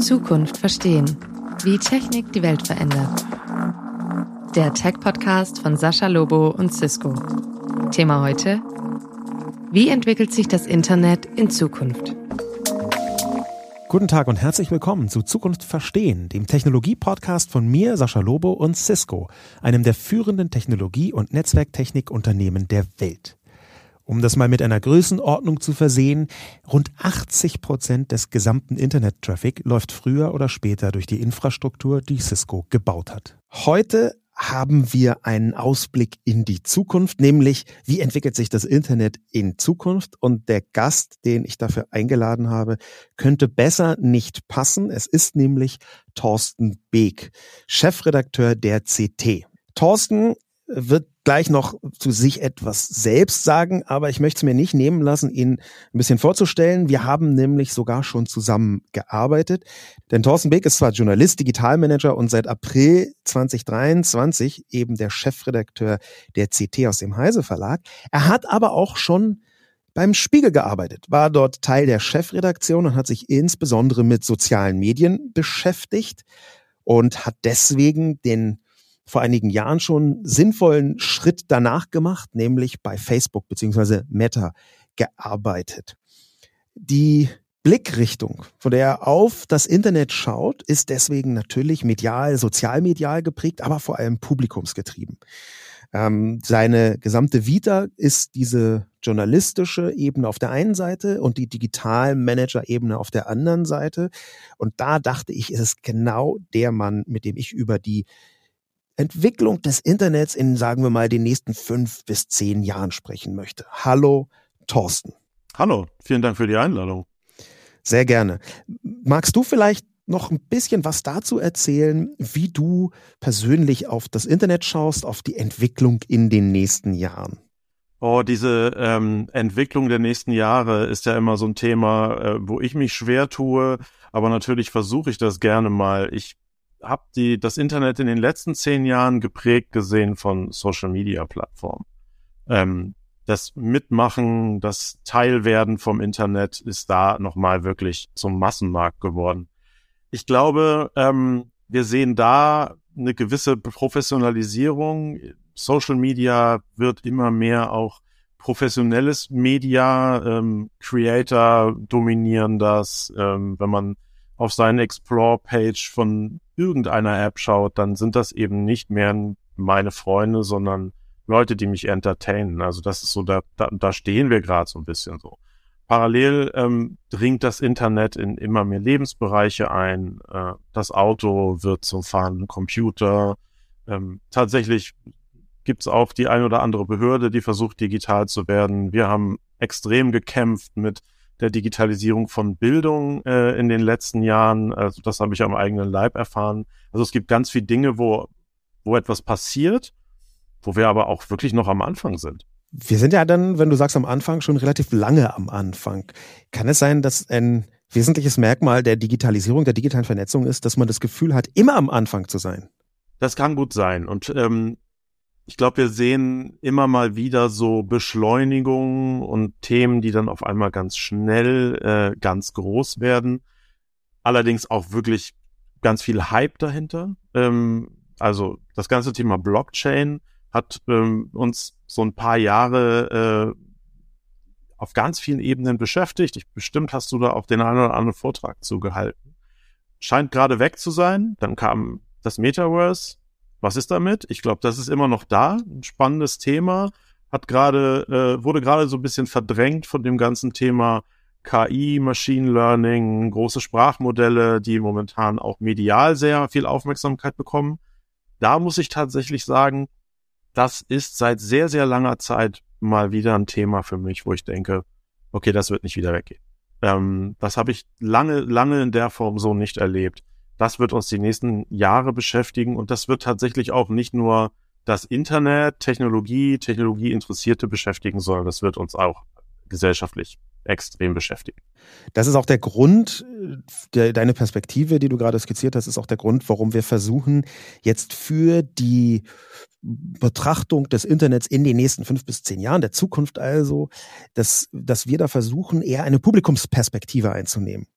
Zukunft verstehen. Wie Technik die Welt verändert. Der Tech-Podcast von Sascha Lobo und Cisco. Thema heute: Wie entwickelt sich das Internet in Zukunft? Guten Tag und herzlich willkommen zu Zukunft Verstehen, dem Technologie-Podcast von mir, Sascha Lobo und Cisco, einem der führenden Technologie- und Netzwerktechnikunternehmen der Welt. Um das mal mit einer Größenordnung zu versehen, rund 80 Prozent des gesamten Internet-Traffic läuft früher oder später durch die Infrastruktur, die Cisco gebaut hat. Heute haben wir einen Ausblick in die Zukunft, nämlich wie entwickelt sich das Internet in Zukunft. Und der Gast, den ich dafür eingeladen habe, könnte besser nicht passen. Es ist nämlich Thorsten Beek, Chefredakteur der CT. Thorsten wird gleich noch zu sich etwas selbst sagen, aber ich möchte es mir nicht nehmen lassen, ihn ein bisschen vorzustellen. Wir haben nämlich sogar schon zusammen gearbeitet. Denn Thorsten Beck ist zwar Journalist, Digitalmanager und seit April 2023 eben der Chefredakteur der CT aus dem Heise Verlag. Er hat aber auch schon beim Spiegel gearbeitet, war dort Teil der Chefredaktion und hat sich insbesondere mit sozialen Medien beschäftigt und hat deswegen den vor einigen Jahren schon sinnvollen Schritt danach gemacht, nämlich bei Facebook beziehungsweise Meta gearbeitet. Die Blickrichtung, von der er auf das Internet schaut, ist deswegen natürlich medial, sozialmedial geprägt, aber vor allem publikumsgetrieben. Ähm, seine gesamte Vita ist diese journalistische Ebene auf der einen Seite und die Digital-Manager-Ebene auf der anderen Seite. Und da dachte ich, ist es genau der Mann, mit dem ich über die Entwicklung des Internets in, sagen wir mal, den nächsten fünf bis zehn Jahren sprechen möchte. Hallo, Thorsten. Hallo, vielen Dank für die Einladung. Sehr gerne. Magst du vielleicht noch ein bisschen was dazu erzählen, wie du persönlich auf das Internet schaust, auf die Entwicklung in den nächsten Jahren? Oh, diese ähm, Entwicklung der nächsten Jahre ist ja immer so ein Thema, äh, wo ich mich schwer tue, aber natürlich versuche ich das gerne mal. Ich habe die das Internet in den letzten zehn Jahren geprägt gesehen von Social Media Plattformen. Ähm, das Mitmachen, das Teilwerden vom Internet ist da nochmal wirklich zum Massenmarkt geworden. Ich glaube, ähm, wir sehen da eine gewisse Professionalisierung. Social Media wird immer mehr auch professionelles Media. Ähm, Creator dominieren das. Ähm, wenn man auf seine Explore-Page von irgendeiner App schaut, dann sind das eben nicht mehr meine Freunde, sondern Leute, die mich entertainen. Also das ist so, da, da, da stehen wir gerade so ein bisschen so. Parallel ähm, dringt das Internet in immer mehr Lebensbereiche ein. Äh, das Auto wird zum fahrenden Computer. Ähm, tatsächlich gibt es auch die ein oder andere Behörde, die versucht, digital zu werden. Wir haben extrem gekämpft mit der Digitalisierung von Bildung äh, in den letzten Jahren. Also das habe ich am eigenen Leib erfahren. Also es gibt ganz viele Dinge, wo, wo etwas passiert, wo wir aber auch wirklich noch am Anfang sind. Wir sind ja dann, wenn du sagst am Anfang, schon relativ lange am Anfang. Kann es sein, dass ein wesentliches Merkmal der Digitalisierung, der digitalen Vernetzung ist, dass man das Gefühl hat, immer am Anfang zu sein? Das kann gut sein. Und ähm, ich glaube, wir sehen immer mal wieder so Beschleunigungen und Themen, die dann auf einmal ganz schnell äh, ganz groß werden. Allerdings auch wirklich ganz viel Hype dahinter. Ähm, also das ganze Thema Blockchain hat ähm, uns so ein paar Jahre äh, auf ganz vielen Ebenen beschäftigt. Ich, bestimmt hast du da auch den einen oder anderen Vortrag zugehalten. Scheint gerade weg zu sein. Dann kam das Metaverse, was ist damit? Ich glaube, das ist immer noch da. Ein spannendes Thema. Hat gerade, äh, wurde gerade so ein bisschen verdrängt von dem ganzen Thema KI, Machine Learning, große Sprachmodelle, die momentan auch medial sehr viel Aufmerksamkeit bekommen. Da muss ich tatsächlich sagen, das ist seit sehr, sehr langer Zeit mal wieder ein Thema für mich, wo ich denke, okay, das wird nicht wieder weggehen. Ähm, das habe ich lange, lange in der Form so nicht erlebt. Das wird uns die nächsten Jahre beschäftigen und das wird tatsächlich auch nicht nur das Internet, Technologie, Technologieinteressierte beschäftigen, sondern das wird uns auch gesellschaftlich extrem beschäftigen. Das ist auch der Grund, der, deine Perspektive, die du gerade skizziert hast, ist auch der Grund, warum wir versuchen, jetzt für die Betrachtung des Internets in den nächsten fünf bis zehn Jahren, der Zukunft also, dass, dass wir da versuchen, eher eine Publikumsperspektive einzunehmen.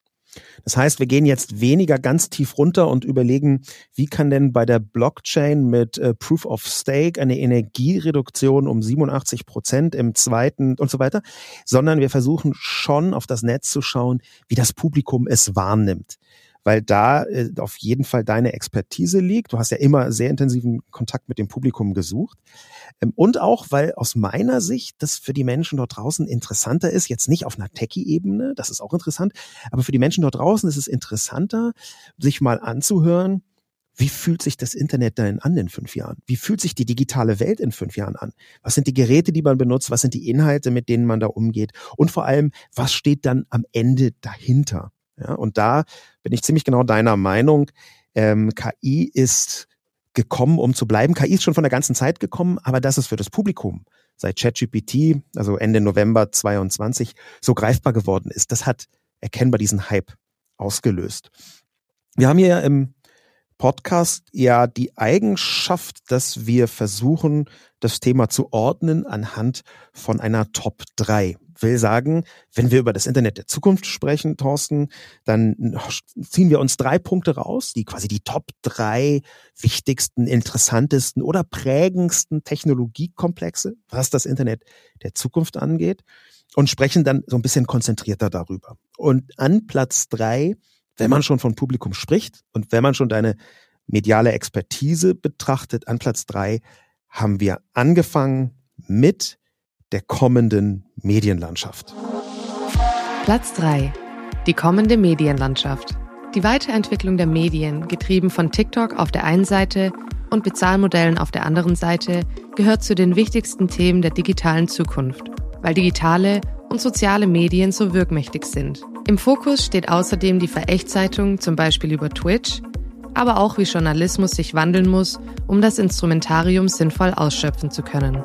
Das heißt, wir gehen jetzt weniger ganz tief runter und überlegen, wie kann denn bei der Blockchain mit äh, Proof of Stake eine Energiereduktion um 87 Prozent im zweiten und so weiter, sondern wir versuchen schon auf das Netz zu schauen, wie das Publikum es wahrnimmt weil da äh, auf jeden Fall deine Expertise liegt. Du hast ja immer sehr intensiven Kontakt mit dem Publikum gesucht. Ähm, und auch, weil aus meiner Sicht das für die Menschen dort draußen interessanter ist, jetzt nicht auf einer Techie-Ebene, das ist auch interessant, aber für die Menschen dort draußen ist es interessanter, sich mal anzuhören, wie fühlt sich das Internet denn an in fünf Jahren? Wie fühlt sich die digitale Welt in fünf Jahren an? Was sind die Geräte, die man benutzt? Was sind die Inhalte, mit denen man da umgeht? Und vor allem, was steht dann am Ende dahinter? Ja, und da bin ich ziemlich genau deiner Meinung. Ähm, KI ist gekommen, um zu bleiben. KI ist schon von der ganzen Zeit gekommen, aber das ist für das Publikum seit ChatGPT, also Ende November 22, so greifbar geworden ist. Das hat erkennbar diesen Hype ausgelöst. Wir haben hier im Podcast ja die Eigenschaft, dass wir versuchen, das Thema zu ordnen anhand von einer Top 3 will sagen, wenn wir über das Internet der Zukunft sprechen, Thorsten, dann ziehen wir uns drei Punkte raus, die quasi die Top drei wichtigsten, interessantesten oder prägendsten Technologiekomplexe, was das Internet der Zukunft angeht, und sprechen dann so ein bisschen konzentrierter darüber. Und an Platz drei, wenn man schon von Publikum spricht und wenn man schon deine mediale Expertise betrachtet, an Platz drei haben wir angefangen mit der kommenden Medienlandschaft. Platz 3. Die kommende Medienlandschaft. Die Weiterentwicklung der Medien, getrieben von TikTok auf der einen Seite und Bezahlmodellen auf der anderen Seite, gehört zu den wichtigsten Themen der digitalen Zukunft, weil digitale und soziale Medien so wirkmächtig sind. Im Fokus steht außerdem die Verächtzeitung, zum Beispiel über Twitch, aber auch wie Journalismus sich wandeln muss, um das Instrumentarium sinnvoll ausschöpfen zu können.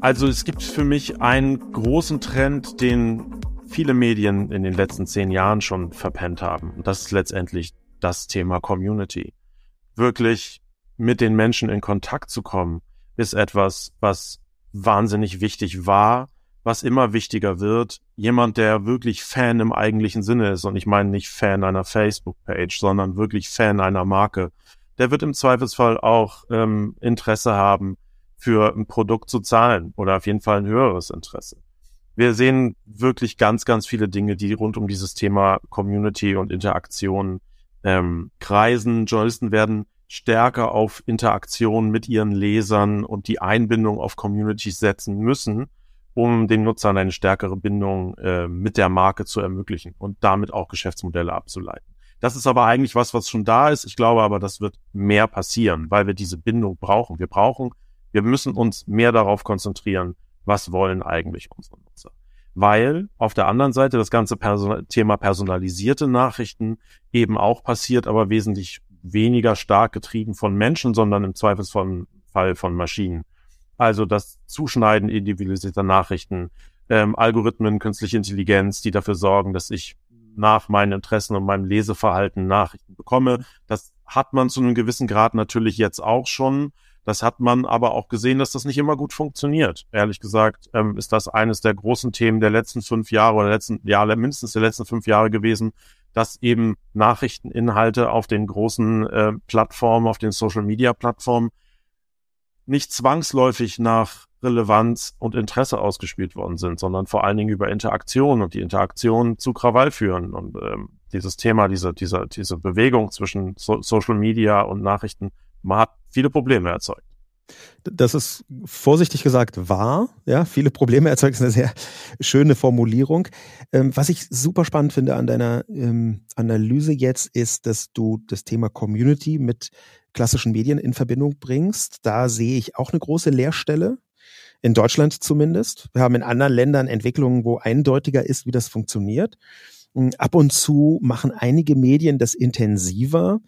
Also es gibt für mich einen großen Trend, den viele Medien in den letzten zehn Jahren schon verpennt haben. Und das ist letztendlich das Thema Community. Wirklich mit den Menschen in Kontakt zu kommen, ist etwas, was wahnsinnig wichtig war, was immer wichtiger wird. Jemand, der wirklich Fan im eigentlichen Sinne ist, und ich meine nicht Fan einer Facebook-Page, sondern wirklich Fan einer Marke, der wird im Zweifelsfall auch ähm, Interesse haben, für ein Produkt zu zahlen oder auf jeden Fall ein höheres Interesse. Wir sehen wirklich ganz, ganz viele Dinge, die rund um dieses Thema Community und Interaktion ähm, kreisen. Journalisten werden stärker auf Interaktion mit ihren Lesern und die Einbindung auf Communities setzen müssen, um den Nutzern eine stärkere Bindung äh, mit der Marke zu ermöglichen und damit auch Geschäftsmodelle abzuleiten. Das ist aber eigentlich was, was schon da ist. Ich glaube aber, das wird mehr passieren, weil wir diese Bindung brauchen. Wir brauchen wir müssen uns mehr darauf konzentrieren, was wollen eigentlich unsere Nutzer. Weil auf der anderen Seite das ganze Person Thema personalisierte Nachrichten eben auch passiert, aber wesentlich weniger stark getrieben von Menschen, sondern im Zweifelsfall von Maschinen. Also das Zuschneiden individualisierter Nachrichten, ähm, Algorithmen, künstliche Intelligenz, die dafür sorgen, dass ich nach meinen Interessen und meinem Leseverhalten Nachrichten bekomme. Das hat man zu einem gewissen Grad natürlich jetzt auch schon. Das hat man aber auch gesehen, dass das nicht immer gut funktioniert. Ehrlich gesagt ähm, ist das eines der großen Themen der letzten fünf Jahre oder letzten, ja, mindestens der letzten fünf Jahre gewesen, dass eben Nachrichteninhalte auf den großen äh, Plattformen, auf den Social-Media-Plattformen nicht zwangsläufig nach Relevanz und Interesse ausgespielt worden sind, sondern vor allen Dingen über Interaktion und die Interaktion zu Krawall führen. Und ähm, dieses Thema, diese, diese, diese Bewegung zwischen so Social Media und Nachrichten man hat viele Probleme erzeugt. Das ist vorsichtig gesagt wahr. Ja, viele Probleme erzeugt ist eine sehr schöne Formulierung. Ähm, was ich super spannend finde an deiner ähm, Analyse jetzt ist, dass du das Thema Community mit klassischen Medien in Verbindung bringst. Da sehe ich auch eine große Leerstelle. In Deutschland zumindest. Wir haben in anderen Ländern Entwicklungen, wo eindeutiger ist, wie das funktioniert. Ab und zu machen einige Medien das intensiver.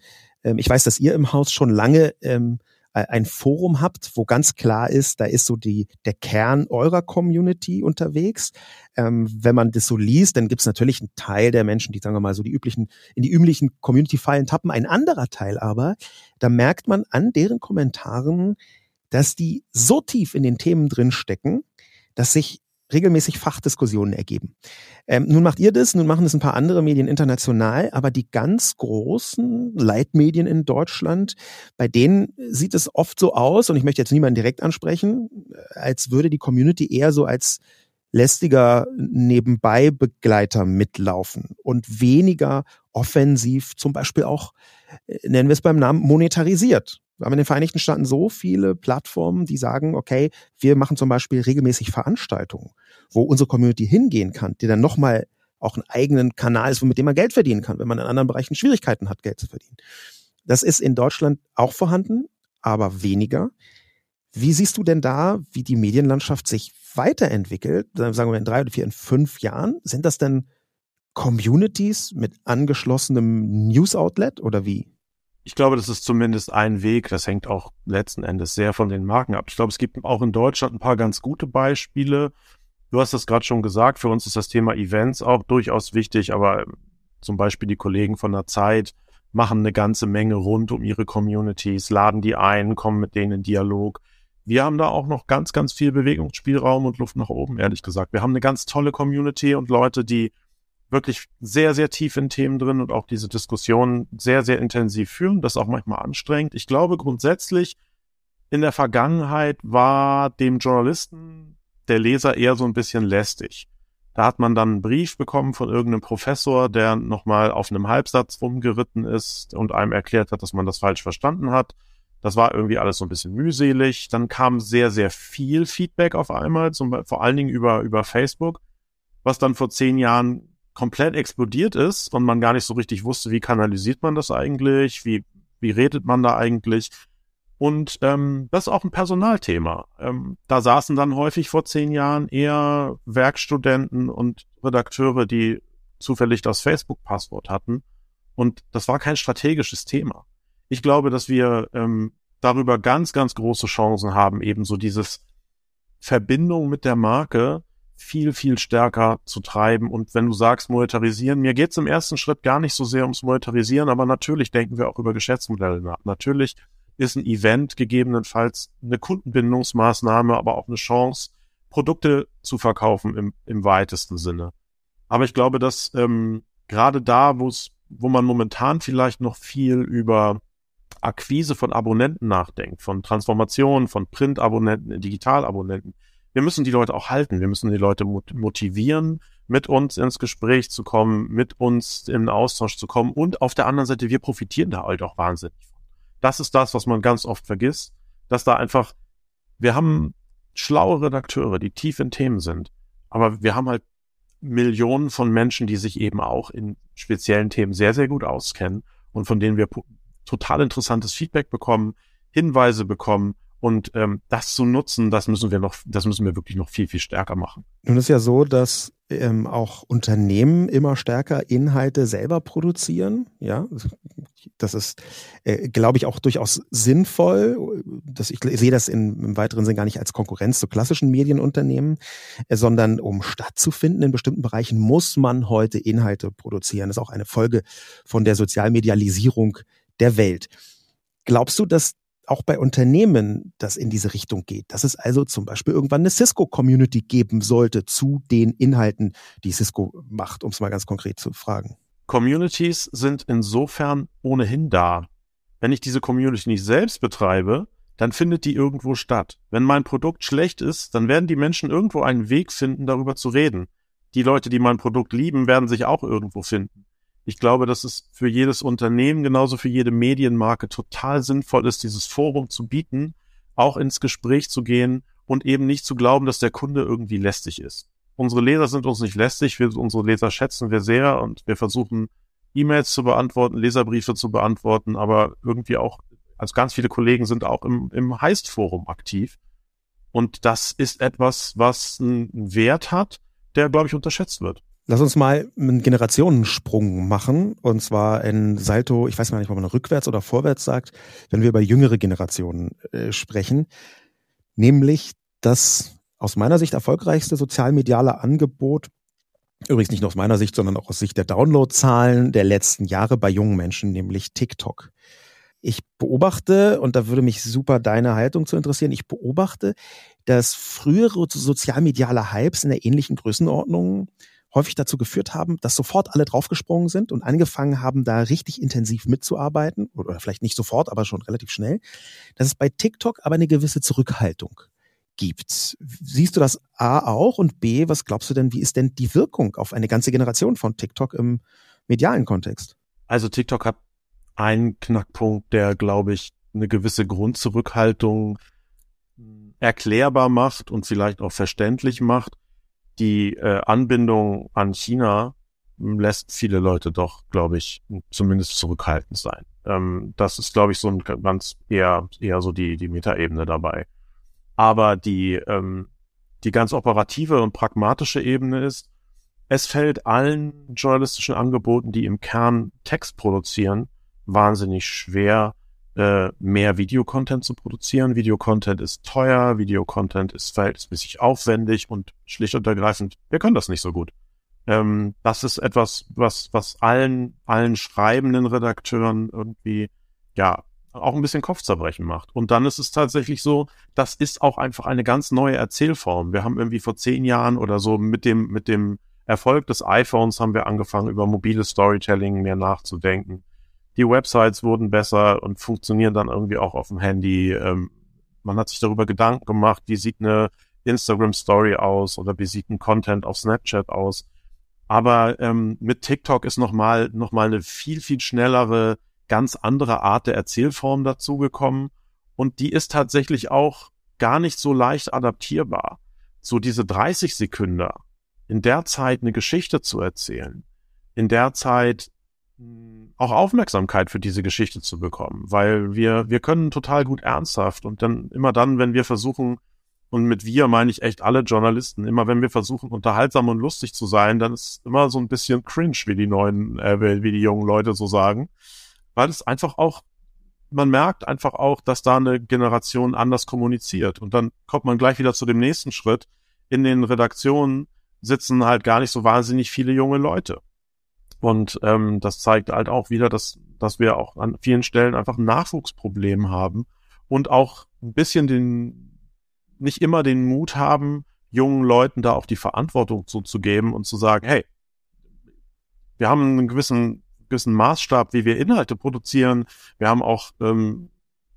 Ähm, ich weiß, dass ihr im Haus schon lange ähm, äh, ein Forum habt, wo ganz klar ist, da ist so die, der Kern eurer Community unterwegs. Ähm, wenn man das so liest, dann gibt es natürlich einen Teil der Menschen, die, sagen wir mal, so die üblichen, in die üblichen Community-Fallen tappen. Ein anderer Teil aber, da merkt man an deren Kommentaren, dass die so tief in den Themen drin stecken, dass sich regelmäßig Fachdiskussionen ergeben. Ähm, nun macht ihr das, nun machen es ein paar andere Medien international, aber die ganz großen Leitmedien in Deutschland, bei denen sieht es oft so aus, und ich möchte jetzt niemanden direkt ansprechen, als würde die Community eher so als lästiger Nebenbei-Begleiter mitlaufen und weniger offensiv zum Beispiel auch, äh, nennen wir es beim Namen, monetarisiert. Wir haben in den Vereinigten Staaten so viele Plattformen, die sagen, okay, wir machen zum Beispiel regelmäßig Veranstaltungen, wo unsere Community hingehen kann, die dann nochmal auch einen eigenen Kanal ist, mit dem man Geld verdienen kann, wenn man in anderen Bereichen Schwierigkeiten hat, Geld zu verdienen. Das ist in Deutschland auch vorhanden, aber weniger. Wie siehst du denn da, wie die Medienlandschaft sich weiterentwickelt? Sagen wir in drei oder vier, in fünf Jahren? Sind das denn Communities mit angeschlossenem News-Outlet oder wie? Ich glaube, das ist zumindest ein Weg. Das hängt auch letzten Endes sehr von den Marken ab. Ich glaube, es gibt auch in Deutschland ein paar ganz gute Beispiele. Du hast das gerade schon gesagt. Für uns ist das Thema Events auch durchaus wichtig, aber zum Beispiel die Kollegen von der Zeit machen eine ganze Menge rund um ihre Communities, laden die ein, kommen mit denen in Dialog. Wir haben da auch noch ganz, ganz viel Bewegungsspielraum und Luft nach oben, ehrlich gesagt. Wir haben eine ganz tolle Community und Leute, die wirklich sehr, sehr tief in Themen drin und auch diese Diskussion sehr, sehr intensiv führen. Das auch manchmal anstrengend. Ich glaube grundsätzlich, in der Vergangenheit war dem Journalisten der Leser eher so ein bisschen lästig. Da hat man dann einen Brief bekommen von irgendeinem Professor, der nochmal auf einem Halbsatz rumgeritten ist und einem erklärt hat, dass man das falsch verstanden hat. Das war irgendwie alles so ein bisschen mühselig. Dann kam sehr, sehr viel Feedback auf einmal, zum, vor allen Dingen über, über Facebook, was dann vor zehn Jahren komplett explodiert ist und man gar nicht so richtig wusste, wie kanalisiert man das eigentlich, wie, wie redet man da eigentlich. Und ähm, das ist auch ein Personalthema. Ähm, da saßen dann häufig vor zehn Jahren eher Werkstudenten und Redakteure, die zufällig das Facebook-Passwort hatten. Und das war kein strategisches Thema. Ich glaube, dass wir ähm, darüber ganz, ganz große Chancen haben, eben so dieses Verbindung mit der Marke viel, viel stärker zu treiben. Und wenn du sagst, monetarisieren, mir geht es im ersten Schritt gar nicht so sehr ums Monetarisieren, aber natürlich denken wir auch über Geschäftsmodelle nach. Natürlich ist ein Event gegebenenfalls eine Kundenbindungsmaßnahme, aber auch eine Chance, Produkte zu verkaufen im, im weitesten Sinne. Aber ich glaube, dass ähm, gerade da, wo es, wo man momentan vielleicht noch viel über Akquise von Abonnenten nachdenkt, von Transformation von Print-Abonnenten in Digital-Abonnenten, wir müssen die Leute auch halten. Wir müssen die Leute motivieren, mit uns ins Gespräch zu kommen, mit uns in Austausch zu kommen. Und auf der anderen Seite, wir profitieren da halt auch wahnsinnig. Das ist das, was man ganz oft vergisst, dass da einfach, wir haben schlaue Redakteure, die tief in Themen sind. Aber wir haben halt Millionen von Menschen, die sich eben auch in speziellen Themen sehr, sehr gut auskennen und von denen wir total interessantes Feedback bekommen, Hinweise bekommen und ähm, das zu nutzen, das müssen wir noch, das müssen wir wirklich noch viel, viel stärker machen. Nun ist ja so, dass ähm, auch Unternehmen immer stärker Inhalte selber produzieren. Ja, das ist, äh, glaube ich, auch durchaus sinnvoll. Das, ich sehe das in, im weiteren Sinn gar nicht als Konkurrenz zu klassischen Medienunternehmen, äh, sondern um stattzufinden in bestimmten Bereichen muss man heute Inhalte produzieren. Das ist auch eine Folge von der Sozialmedialisierung der Welt. Glaubst du, dass auch bei Unternehmen das in diese Richtung geht, dass es also zum Beispiel irgendwann eine Cisco-Community geben sollte zu den Inhalten, die Cisco macht, um es mal ganz konkret zu fragen. Communities sind insofern ohnehin da. Wenn ich diese Community nicht selbst betreibe, dann findet die irgendwo statt. Wenn mein Produkt schlecht ist, dann werden die Menschen irgendwo einen Weg finden, darüber zu reden. Die Leute, die mein Produkt lieben, werden sich auch irgendwo finden. Ich glaube, dass es für jedes Unternehmen, genauso für jede Medienmarke total sinnvoll ist, dieses Forum zu bieten, auch ins Gespräch zu gehen und eben nicht zu glauben, dass der Kunde irgendwie lästig ist. Unsere Leser sind uns nicht lästig, wir, unsere Leser schätzen wir sehr und wir versuchen E-Mails zu beantworten, Leserbriefe zu beantworten, aber irgendwie auch, also ganz viele Kollegen sind auch im, im Heist-Forum aktiv. Und das ist etwas, was einen Wert hat, der, glaube ich, unterschätzt wird. Lass uns mal einen Generationensprung machen und zwar ein Salto, ich weiß gar nicht, ob man rückwärts oder vorwärts sagt, wenn wir über jüngere Generationen äh, sprechen, nämlich das aus meiner Sicht erfolgreichste sozialmediale Angebot, übrigens nicht nur aus meiner Sicht, sondern auch aus Sicht der Downloadzahlen der letzten Jahre bei jungen Menschen, nämlich TikTok. Ich beobachte, und da würde mich super deine Haltung zu interessieren, ich beobachte, dass frühere sozialmediale Hypes in der ähnlichen Größenordnung häufig dazu geführt haben, dass sofort alle draufgesprungen sind und angefangen haben, da richtig intensiv mitzuarbeiten, oder vielleicht nicht sofort, aber schon relativ schnell, dass es bei TikTok aber eine gewisse Zurückhaltung gibt. Siehst du das A auch und B, was glaubst du denn, wie ist denn die Wirkung auf eine ganze Generation von TikTok im medialen Kontext? Also TikTok hat einen Knackpunkt, der, glaube ich, eine gewisse Grundzurückhaltung erklärbar macht und vielleicht auch verständlich macht die äh, Anbindung an China lässt viele Leute doch, glaube ich, zumindest zurückhaltend sein. Ähm, das ist, glaube ich, so ein ganz eher, eher so die, die Metaebene dabei. Aber die, ähm, die ganz operative und pragmatische Ebene ist, es fällt allen journalistischen Angeboten, die im Kern Text produzieren, wahnsinnig schwer, äh, mehr Videocontent zu produzieren. Videocontent ist teuer, Videocontent ist verhältnismäßig aufwendig und schlicht und ergreifend, wir können das nicht so gut. Ähm, das ist etwas, was, was allen, allen schreibenden Redakteuren irgendwie, ja, auch ein bisschen Kopfzerbrechen macht. Und dann ist es tatsächlich so, das ist auch einfach eine ganz neue Erzählform. Wir haben irgendwie vor zehn Jahren oder so mit dem, mit dem Erfolg des iPhones haben wir angefangen, über mobiles Storytelling mehr nachzudenken die Websites wurden besser und funktionieren dann irgendwie auch auf dem Handy. Ähm, man hat sich darüber Gedanken gemacht, wie sieht eine Instagram Story aus oder wie sieht ein Content auf Snapchat aus. Aber ähm, mit TikTok ist nochmal noch mal eine viel, viel schnellere, ganz andere Art der Erzählform dazugekommen. Und die ist tatsächlich auch gar nicht so leicht adaptierbar. So diese 30 Sekunden, in der Zeit eine Geschichte zu erzählen, in der Zeit auch Aufmerksamkeit für diese Geschichte zu bekommen, weil wir, wir können total gut ernsthaft und dann immer dann, wenn wir versuchen, und mit wir meine ich echt alle Journalisten, immer wenn wir versuchen, unterhaltsam und lustig zu sein, dann ist immer so ein bisschen cringe, wie die neuen, äh, wie die jungen Leute so sagen, weil es einfach auch, man merkt einfach auch, dass da eine Generation anders kommuniziert und dann kommt man gleich wieder zu dem nächsten Schritt. In den Redaktionen sitzen halt gar nicht so wahnsinnig viele junge Leute. Und ähm, das zeigt halt auch wieder, dass, dass wir auch an vielen Stellen einfach ein Nachwuchsproblem haben und auch ein bisschen den, nicht immer den Mut haben, jungen Leuten da auch die Verantwortung zuzugeben und zu sagen, hey, wir haben einen gewissen, gewissen Maßstab, wie wir Inhalte produzieren. Wir haben auch, ähm,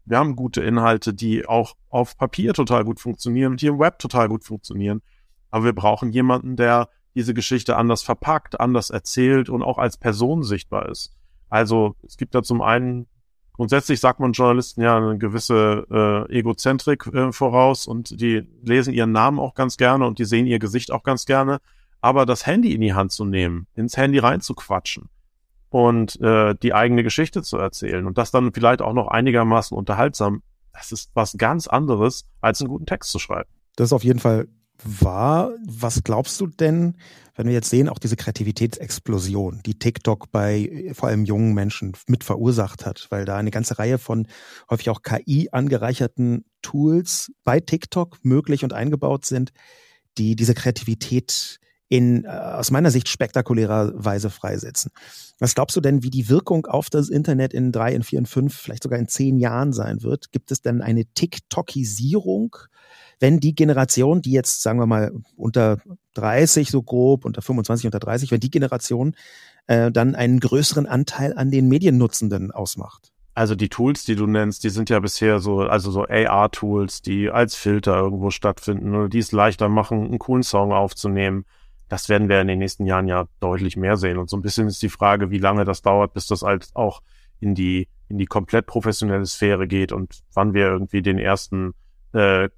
wir haben gute Inhalte, die auch auf Papier total gut funktionieren und hier im Web total gut funktionieren. Aber wir brauchen jemanden, der diese Geschichte anders verpackt, anders erzählt und auch als Person sichtbar ist. Also es gibt da zum einen, grundsätzlich sagt man Journalisten ja eine gewisse äh, Egozentrik äh, voraus und die lesen ihren Namen auch ganz gerne und die sehen ihr Gesicht auch ganz gerne. Aber das Handy in die Hand zu nehmen, ins Handy reinzuquatschen und äh, die eigene Geschichte zu erzählen und das dann vielleicht auch noch einigermaßen unterhaltsam, das ist was ganz anderes, als einen guten Text zu schreiben. Das ist auf jeden Fall war. Was glaubst du denn, wenn wir jetzt sehen, auch diese Kreativitätsexplosion, die TikTok bei vor allem jungen Menschen mit verursacht hat, weil da eine ganze Reihe von häufig auch KI angereicherten Tools bei TikTok möglich und eingebaut sind, die diese Kreativität in äh, aus meiner Sicht spektakulärer Weise freisetzen. Was glaubst du denn, wie die Wirkung auf das Internet in drei, in vier, in fünf, vielleicht sogar in zehn Jahren sein wird? Gibt es denn eine TikTokisierung wenn die Generation, die jetzt, sagen wir mal, unter 30 so grob, unter 25, unter 30, wenn die Generation äh, dann einen größeren Anteil an den Mediennutzenden ausmacht. Also die Tools, die du nennst, die sind ja bisher so, also so AR-Tools, die als Filter irgendwo stattfinden oder die es leichter machen, einen coolen Song aufzunehmen. Das werden wir in den nächsten Jahren ja deutlich mehr sehen. Und so ein bisschen ist die Frage, wie lange das dauert, bis das halt auch in die, in die komplett professionelle Sphäre geht und wann wir irgendwie den ersten äh,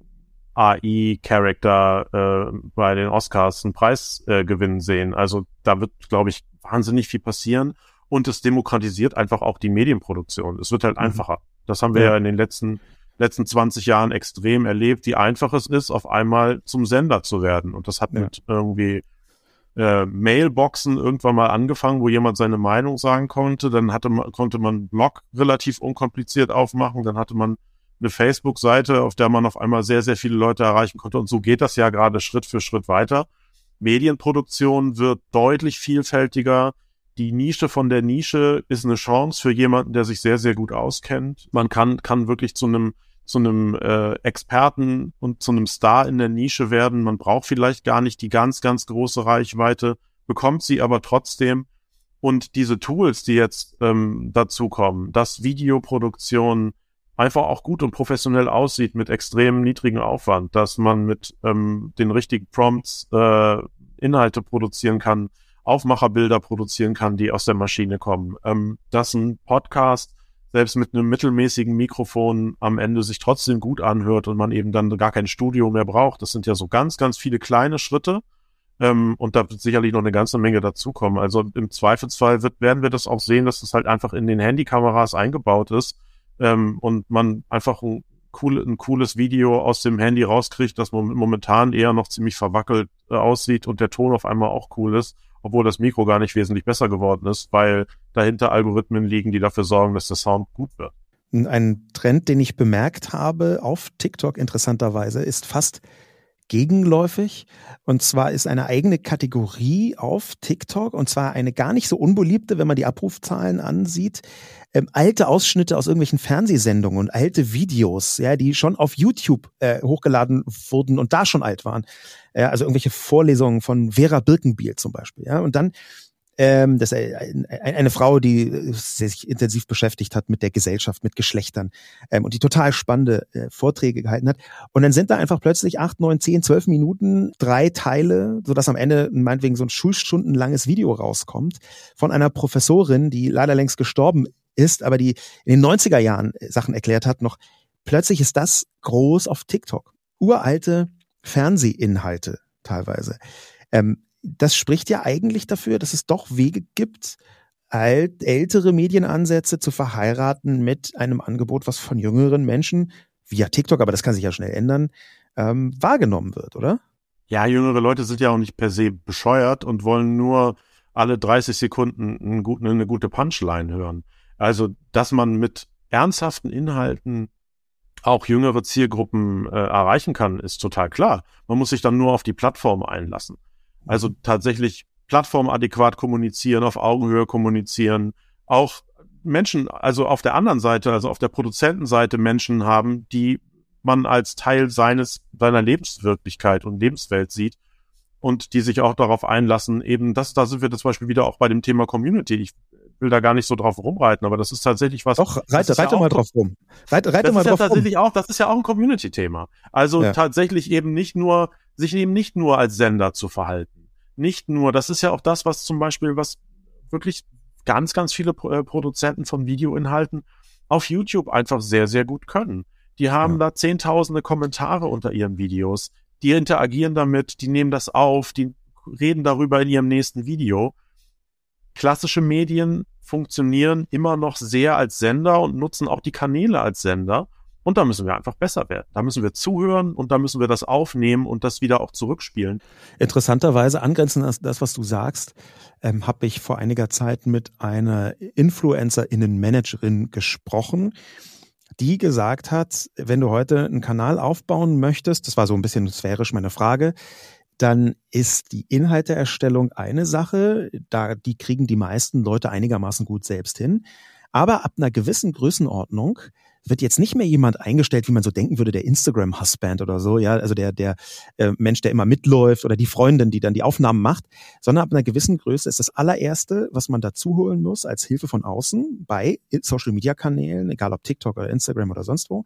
AI-Character äh, bei den Oscars einen Preis äh, gewinnen sehen. Also da wird, glaube ich, wahnsinnig viel passieren und es demokratisiert einfach auch die Medienproduktion. Es wird halt mhm. einfacher. Das haben wir ja. ja in den letzten letzten 20 Jahren extrem erlebt, wie einfach es ist, auf einmal zum Sender zu werden. Und das hat ja. mit irgendwie äh, Mailboxen irgendwann mal angefangen, wo jemand seine Meinung sagen konnte. Dann hatte man, konnte man einen Blog relativ unkompliziert aufmachen. Dann hatte man eine Facebook-Seite, auf der man auf einmal sehr, sehr viele Leute erreichen konnte. Und so geht das ja gerade Schritt für Schritt weiter. Medienproduktion wird deutlich vielfältiger. Die Nische von der Nische ist eine Chance für jemanden, der sich sehr, sehr gut auskennt. Man kann, kann wirklich zu einem zu einem äh, Experten und zu einem Star in der Nische werden. Man braucht vielleicht gar nicht die ganz, ganz große Reichweite, bekommt sie aber trotzdem. Und diese Tools, die jetzt ähm, dazu kommen, dass Videoproduktion einfach auch gut und professionell aussieht mit extrem niedrigem Aufwand, dass man mit ähm, den richtigen Prompts äh, Inhalte produzieren kann, Aufmacherbilder produzieren kann, die aus der Maschine kommen, ähm, dass ein Podcast selbst mit einem mittelmäßigen Mikrofon am Ende sich trotzdem gut anhört und man eben dann gar kein Studio mehr braucht. Das sind ja so ganz, ganz viele kleine Schritte. Ähm, und da wird sicherlich noch eine ganze Menge dazukommen. Also im Zweifelsfall wird, werden wir das auch sehen, dass das halt einfach in den Handykameras eingebaut ist ähm, und man einfach ein, cool, ein cooles Video aus dem Handy rauskriegt, das momentan eher noch ziemlich verwackelt äh, aussieht und der Ton auf einmal auch cool ist obwohl das Mikro gar nicht wesentlich besser geworden ist, weil dahinter Algorithmen liegen, die dafür sorgen, dass der Sound gut wird. Ein Trend, den ich bemerkt habe auf TikTok interessanterweise, ist fast gegenläufig. Und zwar ist eine eigene Kategorie auf TikTok, und zwar eine gar nicht so unbeliebte, wenn man die Abrufzahlen ansieht, ähm, alte Ausschnitte aus irgendwelchen Fernsehsendungen und alte Videos, ja, die schon auf YouTube äh, hochgeladen wurden und da schon alt waren. Ja, also irgendwelche Vorlesungen von Vera Birkenbiel zum Beispiel. Ja, und dann ähm, das ist eine Frau, die sich intensiv beschäftigt hat mit der Gesellschaft, mit Geschlechtern ähm, und die total spannende äh, Vorträge gehalten hat. Und dann sind da einfach plötzlich acht, neun, zehn, zwölf Minuten, drei Teile, sodass am Ende meinetwegen so ein schulstundenlanges Video rauskommt von einer Professorin, die leider längst gestorben ist, aber die in den 90er Jahren äh, Sachen erklärt hat, noch plötzlich ist das groß auf TikTok. Uralte Fernsehinhalte teilweise. Ähm, das spricht ja eigentlich dafür, dass es doch Wege gibt, alt, ältere Medienansätze zu verheiraten mit einem Angebot, was von jüngeren Menschen via TikTok, aber das kann sich ja schnell ändern, ähm, wahrgenommen wird, oder? Ja, jüngere Leute sind ja auch nicht per se bescheuert und wollen nur alle 30 Sekunden einen guten, eine gute Punchline hören. Also, dass man mit ernsthaften Inhalten auch jüngere Zielgruppen äh, erreichen kann, ist total klar. Man muss sich dann nur auf die Plattform einlassen. Also tatsächlich plattformadäquat kommunizieren, auf Augenhöhe kommunizieren, auch Menschen, also auf der anderen Seite, also auf der Produzentenseite Menschen haben, die man als Teil seines, seiner Lebenswirklichkeit und Lebenswelt sieht und die sich auch darauf einlassen, eben das, da sind wir zum Beispiel wieder auch bei dem Thema Community. Ich will da gar nicht so drauf rumreiten, aber das ist tatsächlich was. Doch, reite, reite ja mal drauf rum. Reite, reite das mal ist drauf ja tatsächlich rum. auch, das ist ja auch ein Community-Thema. Also ja. tatsächlich eben nicht nur, sich eben nicht nur als Sender zu verhalten. Nicht nur, das ist ja auch das, was zum Beispiel, was wirklich ganz, ganz viele äh, Produzenten von Videoinhalten auf YouTube einfach sehr, sehr gut können. Die haben ja. da zehntausende Kommentare unter ihren Videos. Die interagieren damit, die nehmen das auf, die reden darüber in ihrem nächsten Video klassische Medien funktionieren immer noch sehr als Sender und nutzen auch die Kanäle als Sender. Und da müssen wir einfach besser werden. Da müssen wir zuhören und da müssen wir das aufnehmen und das wieder auch zurückspielen. Interessanterweise, angrenzend an das, was du sagst, ähm, habe ich vor einiger Zeit mit einer Influencer-Innen-Managerin gesprochen, die gesagt hat, wenn du heute einen Kanal aufbauen möchtest, das war so ein bisschen sphärisch meine Frage, dann ist die Inhalteerstellung eine Sache, da die kriegen die meisten Leute einigermaßen gut selbst hin. Aber ab einer gewissen Größenordnung wird jetzt nicht mehr jemand eingestellt, wie man so denken würde, der Instagram-Husband oder so, ja, also der, der äh, Mensch, der immer mitläuft oder die Freundin, die dann die Aufnahmen macht, sondern ab einer gewissen Größe ist das allererste, was man dazu holen muss als Hilfe von außen bei Social-Media-Kanälen, egal ob TikTok oder Instagram oder sonst wo,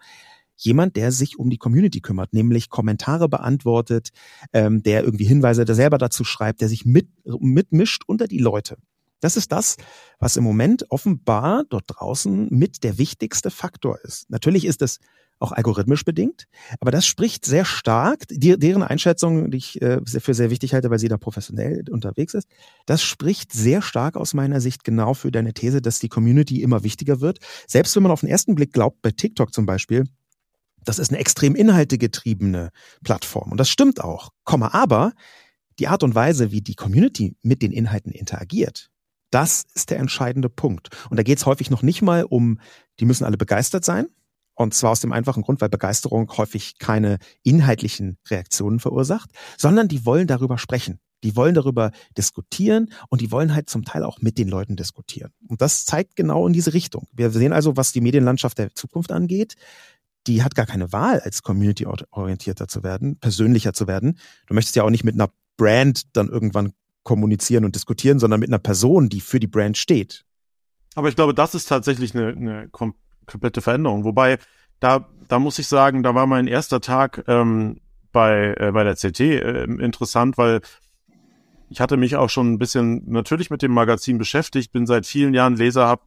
jemand, der sich um die Community kümmert, nämlich Kommentare beantwortet, ähm, der irgendwie Hinweise, der selber dazu schreibt, der sich mit, mitmischt unter die Leute. Das ist das, was im Moment offenbar dort draußen mit der wichtigste Faktor ist. Natürlich ist es auch algorithmisch bedingt, aber das spricht sehr stark, die, deren Einschätzung, die ich äh, für sehr wichtig halte, weil sie da professionell unterwegs ist, das spricht sehr stark aus meiner Sicht genau für deine These, dass die Community immer wichtiger wird. Selbst wenn man auf den ersten Blick glaubt, bei TikTok zum Beispiel, das ist eine extrem inhaltegetriebene Plattform. Und das stimmt auch. Komma, aber die Art und Weise, wie die Community mit den Inhalten interagiert, das ist der entscheidende Punkt. Und da geht es häufig noch nicht mal um, die müssen alle begeistert sein. Und zwar aus dem einfachen Grund, weil Begeisterung häufig keine inhaltlichen Reaktionen verursacht, sondern die wollen darüber sprechen. Die wollen darüber diskutieren und die wollen halt zum Teil auch mit den Leuten diskutieren. Und das zeigt genau in diese Richtung. Wir sehen also, was die Medienlandschaft der Zukunft angeht, die hat gar keine Wahl, als community-orientierter zu werden, persönlicher zu werden. Du möchtest ja auch nicht mit einer Brand dann irgendwann kommunizieren und diskutieren, sondern mit einer Person, die für die Brand steht. Aber ich glaube, das ist tatsächlich eine, eine komplette Veränderung. Wobei, da, da muss ich sagen, da war mein erster Tag ähm, bei, äh, bei der CT äh, interessant, weil ich hatte mich auch schon ein bisschen natürlich mit dem Magazin beschäftigt, bin seit vielen Jahren Leser, habe,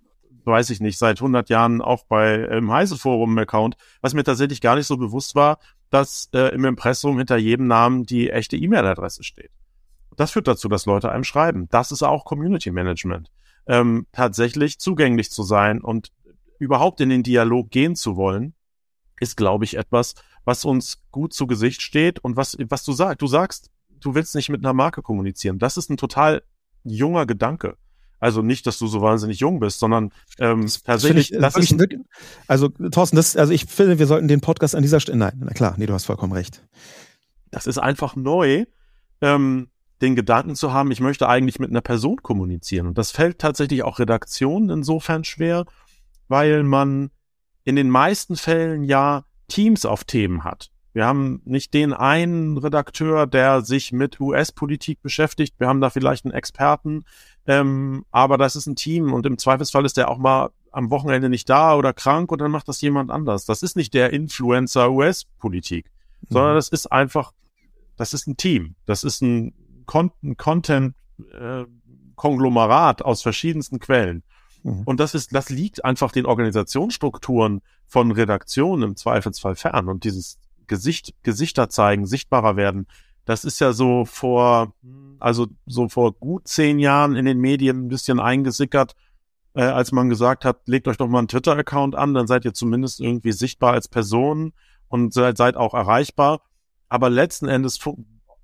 weiß ich nicht, seit 100 Jahren auch bei im Heise Forum Account, was mir tatsächlich gar nicht so bewusst war, dass äh, im Impressum hinter jedem Namen die echte E-Mail-Adresse steht. Das führt dazu, dass Leute einem schreiben. Das ist auch Community Management. Ähm, tatsächlich zugänglich zu sein und überhaupt in den Dialog gehen zu wollen, ist, glaube ich, etwas, was uns gut zu Gesicht steht und was, was du sagst. Du sagst, du willst nicht mit einer Marke kommunizieren. Das ist ein total junger Gedanke. Also nicht, dass du so wahnsinnig jung bist, sondern ähm, das tatsächlich. Ich, das ist wirklich, also Thorsten, das, also ich finde, wir sollten den Podcast an dieser Stelle. Nein, na klar, nee, du hast vollkommen recht. Das ist einfach neu, ähm, den Gedanken zu haben, ich möchte eigentlich mit einer Person kommunizieren. Und das fällt tatsächlich auch Redaktionen insofern schwer, weil man in den meisten Fällen ja Teams auf Themen hat. Wir haben nicht den einen Redakteur, der sich mit US-Politik beschäftigt. Wir haben da vielleicht einen Experten, ähm, aber das ist ein Team und im Zweifelsfall ist der auch mal am Wochenende nicht da oder krank und dann macht das jemand anders. Das ist nicht der Influencer US-Politik, mhm. sondern das ist einfach, das ist ein Team. Das ist ein, Con ein Content-Konglomerat äh, aus verschiedensten Quellen. Mhm. Und das ist, das liegt einfach den Organisationsstrukturen von Redaktionen im Zweifelsfall fern. Und dieses Gesicht, Gesichter zeigen, sichtbarer werden. Das ist ja so vor, also so vor gut zehn Jahren in den Medien ein bisschen eingesickert, äh, als man gesagt hat, legt euch doch mal einen Twitter-Account an, dann seid ihr zumindest irgendwie sichtbar als Person und seid, seid auch erreichbar. Aber letzten Endes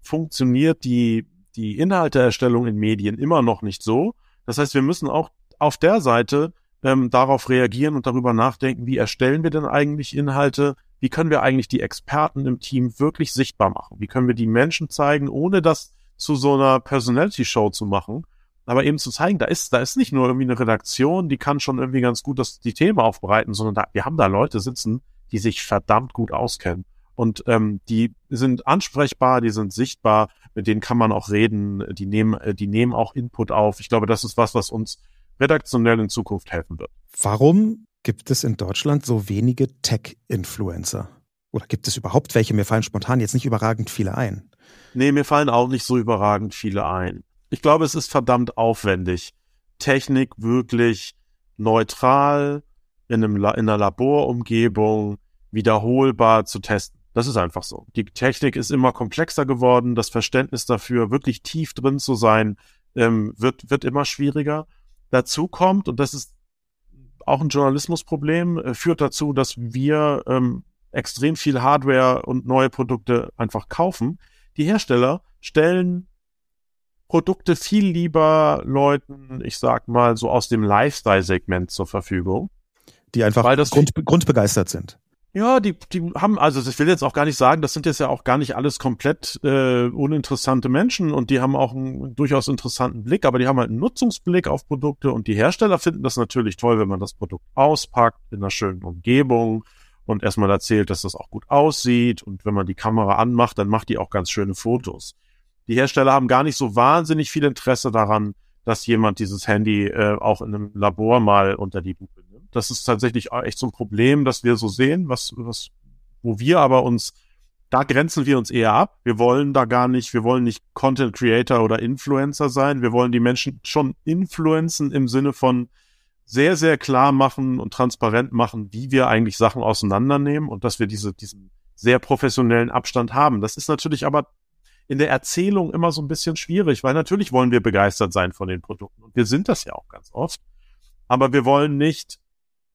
funktioniert die, die Inhalteerstellung in Medien immer noch nicht so. Das heißt, wir müssen auch auf der Seite ähm, darauf reagieren und darüber nachdenken, wie erstellen wir denn eigentlich Inhalte, wie können wir eigentlich die Experten im Team wirklich sichtbar machen? Wie können wir die Menschen zeigen, ohne das zu so einer Personality-Show zu machen, aber eben zu zeigen, da ist, da ist nicht nur irgendwie eine Redaktion, die kann schon irgendwie ganz gut das, die Themen aufbereiten, sondern da, wir haben da Leute sitzen, die sich verdammt gut auskennen. Und ähm, die sind ansprechbar, die sind sichtbar, mit denen kann man auch reden, die nehmen, die nehmen auch Input auf. Ich glaube, das ist was, was uns redaktionell in Zukunft helfen wird. Warum Gibt es in Deutschland so wenige Tech-Influencer? Oder gibt es überhaupt welche? Mir fallen spontan jetzt nicht überragend viele ein. Nee, mir fallen auch nicht so überragend viele ein. Ich glaube, es ist verdammt aufwendig, Technik wirklich neutral in, einem, in einer Laborumgebung wiederholbar zu testen. Das ist einfach so. Die Technik ist immer komplexer geworden. Das Verständnis dafür, wirklich tief drin zu sein, ähm, wird, wird immer schwieriger. Dazu kommt, und das ist auch ein Journalismusproblem, äh, führt dazu, dass wir ähm, extrem viel Hardware und neue Produkte einfach kaufen. Die Hersteller stellen Produkte viel lieber Leuten, ich sag mal, so aus dem Lifestyle-Segment zur Verfügung. Die einfach Grund, grundbegeistert sind. Ja, die, die haben, also ich will jetzt auch gar nicht sagen, das sind jetzt ja auch gar nicht alles komplett äh, uninteressante Menschen und die haben auch einen durchaus interessanten Blick, aber die haben halt einen Nutzungsblick auf Produkte und die Hersteller finden das natürlich toll, wenn man das Produkt auspackt in einer schönen Umgebung und erstmal erzählt, dass das auch gut aussieht und wenn man die Kamera anmacht, dann macht die auch ganz schöne Fotos. Die Hersteller haben gar nicht so wahnsinnig viel Interesse daran, dass jemand dieses Handy äh, auch in einem Labor mal unter die Lupe das ist tatsächlich echt so ein Problem, dass wir so sehen, was, was, wo wir aber uns, da grenzen wir uns eher ab. Wir wollen da gar nicht, wir wollen nicht Content Creator oder Influencer sein. Wir wollen die Menschen schon influenzen im Sinne von sehr, sehr klar machen und transparent machen, wie wir eigentlich Sachen auseinandernehmen und dass wir diese, diesen sehr professionellen Abstand haben. Das ist natürlich aber in der Erzählung immer so ein bisschen schwierig, weil natürlich wollen wir begeistert sein von den Produkten und wir sind das ja auch ganz oft. Aber wir wollen nicht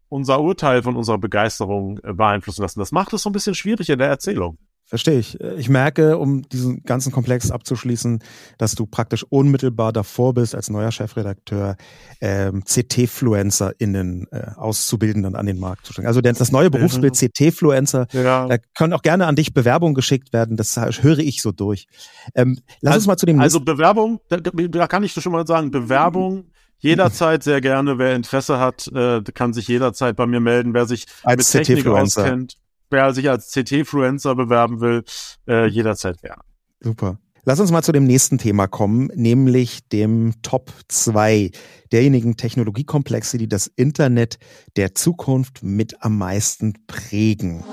unser Urteil von unserer Begeisterung äh, beeinflussen lassen. Das macht es so ein bisschen schwierig in der Erzählung. Verstehe ich. Ich merke, um diesen ganzen Komplex abzuschließen, dass du praktisch unmittelbar davor bist, als neuer Chefredakteur ähm, CT-FluencerInnen äh, auszubilden und an den Markt zu stellen. Also das neue Berufsbild mhm. CT-Fluencer, ja. da können auch gerne an dich Bewerbungen geschickt werden, das höre ich so durch. Ähm, lass also, uns mal zu dem Also Bewerbung, da, da kann ich schon mal sagen, Bewerbung jederzeit sehr gerne. Wer Interesse hat, äh, kann sich jederzeit bei mir melden. Wer sich als mit Technik auskennt wer sich als CT-Fluencer bewerben will, äh, jederzeit gerne. Super. Lass uns mal zu dem nächsten Thema kommen, nämlich dem Top 2 derjenigen Technologiekomplexe, die das Internet der Zukunft mit am meisten prägen.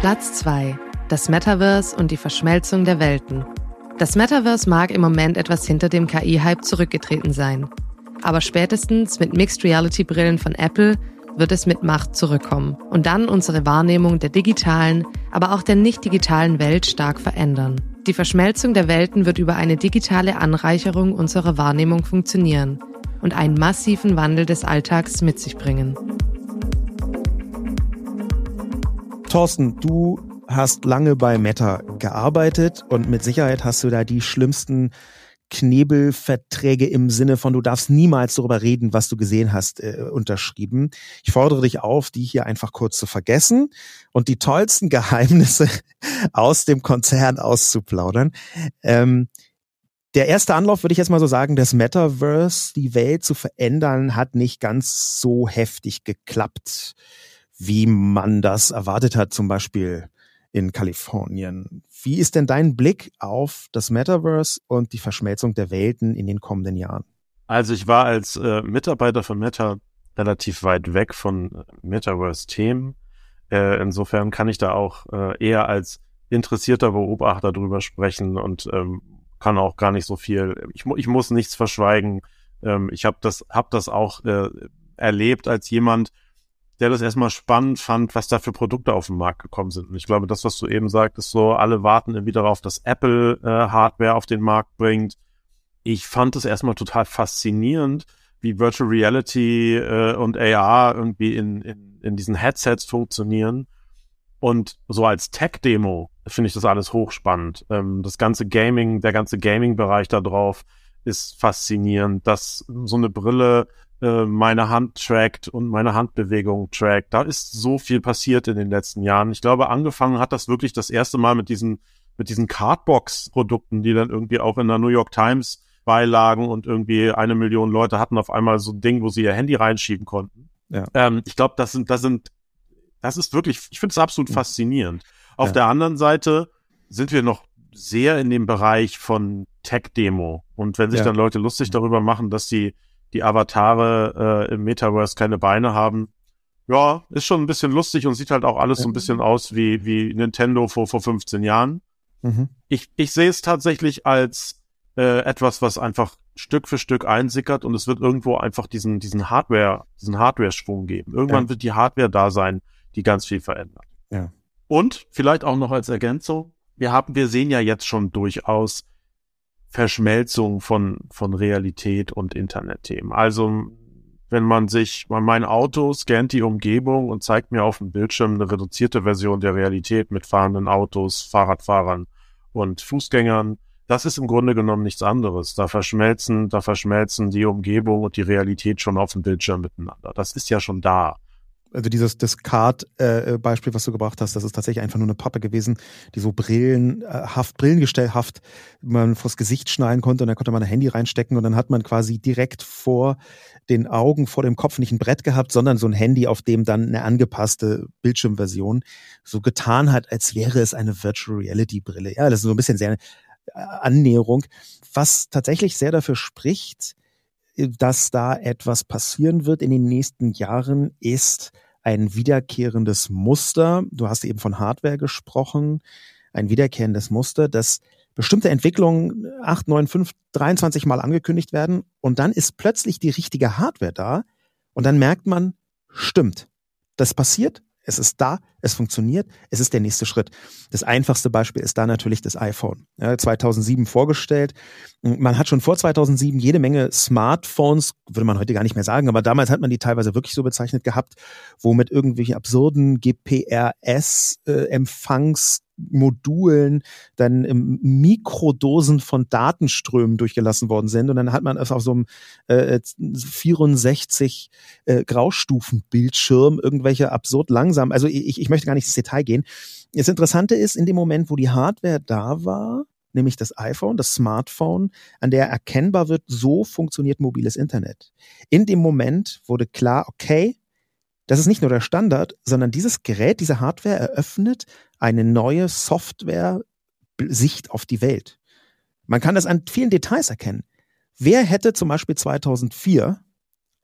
Platz 2. Das Metaverse und die Verschmelzung der Welten. Das Metaverse mag im Moment etwas hinter dem KI-Hype zurückgetreten sein. Aber spätestens mit Mixed Reality Brillen von Apple wird es mit Macht zurückkommen und dann unsere Wahrnehmung der digitalen, aber auch der nicht digitalen Welt stark verändern. Die Verschmelzung der Welten wird über eine digitale Anreicherung unserer Wahrnehmung funktionieren und einen massiven Wandel des Alltags mit sich bringen. Thorsten, du hast lange bei Meta gearbeitet und mit Sicherheit hast du da die schlimmsten Knebelverträge im Sinne von, du darfst niemals darüber reden, was du gesehen hast, äh, unterschrieben. Ich fordere dich auf, die hier einfach kurz zu vergessen und die tollsten Geheimnisse aus dem Konzern auszuplaudern. Ähm, der erste Anlauf, würde ich jetzt mal so sagen, das Metaverse, die Welt zu verändern, hat nicht ganz so heftig geklappt, wie man das erwartet hat, zum Beispiel in Kalifornien. Wie ist denn dein Blick auf das Metaverse und die Verschmelzung der Welten in den kommenden Jahren? Also ich war als äh, Mitarbeiter von Meta relativ weit weg von äh, Metaverse-Themen. Äh, insofern kann ich da auch äh, eher als interessierter Beobachter drüber sprechen und ähm, kann auch gar nicht so viel. Ich, ich muss nichts verschweigen. Ähm, ich habe das, hab das auch äh, erlebt als jemand, der das erstmal spannend fand, was da für Produkte auf den Markt gekommen sind. Und ich glaube, das, was du eben sagtest, so alle warten irgendwie darauf, dass Apple äh, Hardware auf den Markt bringt. Ich fand es erstmal total faszinierend, wie Virtual Reality äh, und AR irgendwie in, in, in diesen Headsets funktionieren. Und so als Tech-Demo finde ich das alles hochspannend. Ähm, das ganze Gaming, der ganze Gaming-Bereich da drauf ist faszinierend, dass so eine Brille äh, meine Hand trackt und meine Handbewegung trackt. Da ist so viel passiert in den letzten Jahren. Ich glaube, angefangen hat das wirklich das erste Mal mit diesen, mit diesen Cardbox-Produkten, die dann irgendwie auch in der New York Times beilagen und irgendwie eine Million Leute hatten auf einmal so ein Ding, wo sie ihr Handy reinschieben konnten. Ja. Ähm, ich glaube, das sind, das sind, das ist wirklich, ich finde es absolut ja. faszinierend. Auf ja. der anderen Seite sind wir noch sehr in dem Bereich von Tech-Demo. Und wenn sich ja. dann Leute lustig darüber machen, dass die die Avatare äh, im Metaverse keine Beine haben. Ja, ist schon ein bisschen lustig und sieht halt auch alles so ein bisschen aus wie, wie Nintendo vor, vor 15 Jahren. Mhm. Ich, ich sehe es tatsächlich als äh, etwas, was einfach Stück für Stück einsickert und es wird irgendwo einfach diesen, diesen Hardware, diesen Hardware-Schwung geben. Irgendwann ja. wird die Hardware da sein, die ganz viel verändert. Ja. Und vielleicht auch noch als Ergänzung, wir haben, wir sehen ja jetzt schon durchaus Verschmelzung von, von Realität und Internetthemen. Also, wenn man sich, mein Auto scannt die Umgebung und zeigt mir auf dem Bildschirm eine reduzierte Version der Realität mit fahrenden Autos, Fahrradfahrern und Fußgängern. Das ist im Grunde genommen nichts anderes. Da verschmelzen, da verschmelzen die Umgebung und die Realität schon auf dem Bildschirm miteinander. Das ist ja schon da also dieses das Card-Beispiel, äh, was du gebracht hast, das ist tatsächlich einfach nur eine Pappe gewesen, die so brillenhaft, brillengestellhaft man vors Gesicht schneiden konnte und dann konnte man ein Handy reinstecken und dann hat man quasi direkt vor den Augen, vor dem Kopf nicht ein Brett gehabt, sondern so ein Handy, auf dem dann eine angepasste Bildschirmversion so getan hat, als wäre es eine Virtual Reality Brille. Ja, das ist so ein bisschen sehr äh, Annäherung, was tatsächlich sehr dafür spricht, dass da etwas passieren wird in den nächsten Jahren, ist ein wiederkehrendes Muster. Du hast eben von Hardware gesprochen. Ein wiederkehrendes Muster, dass bestimmte Entwicklungen 8, 9, 5, 23 Mal angekündigt werden und dann ist plötzlich die richtige Hardware da und dann merkt man, stimmt, das passiert, Es ist da, es funktioniert, es ist der nächste Schritt. Das einfachste Beispiel ist da natürlich das iPhone. Ja, 2007 vorgestellt. Man hat schon vor 2007 jede Menge Smartphones, würde man heute gar nicht mehr sagen, aber damals hat man die teilweise wirklich so bezeichnet gehabt, wo mit irgendwelchen absurden GPRS-Empfangs äh, Modulen dann Mikrodosen von Datenströmen durchgelassen worden sind. Und dann hat man es auf so einem äh, 64 äh, Graustufen-Bildschirm irgendwelche absurd langsam, also ich, ich möchte gar nicht ins Detail gehen. Das Interessante ist, in dem Moment, wo die Hardware da war, nämlich das iPhone, das Smartphone, an der erkennbar wird, so funktioniert mobiles Internet. In dem Moment wurde klar, okay, das ist nicht nur der Standard, sondern dieses Gerät, diese Hardware eröffnet eine neue Software-Sicht auf die Welt. Man kann das an vielen Details erkennen. Wer hätte zum Beispiel 2004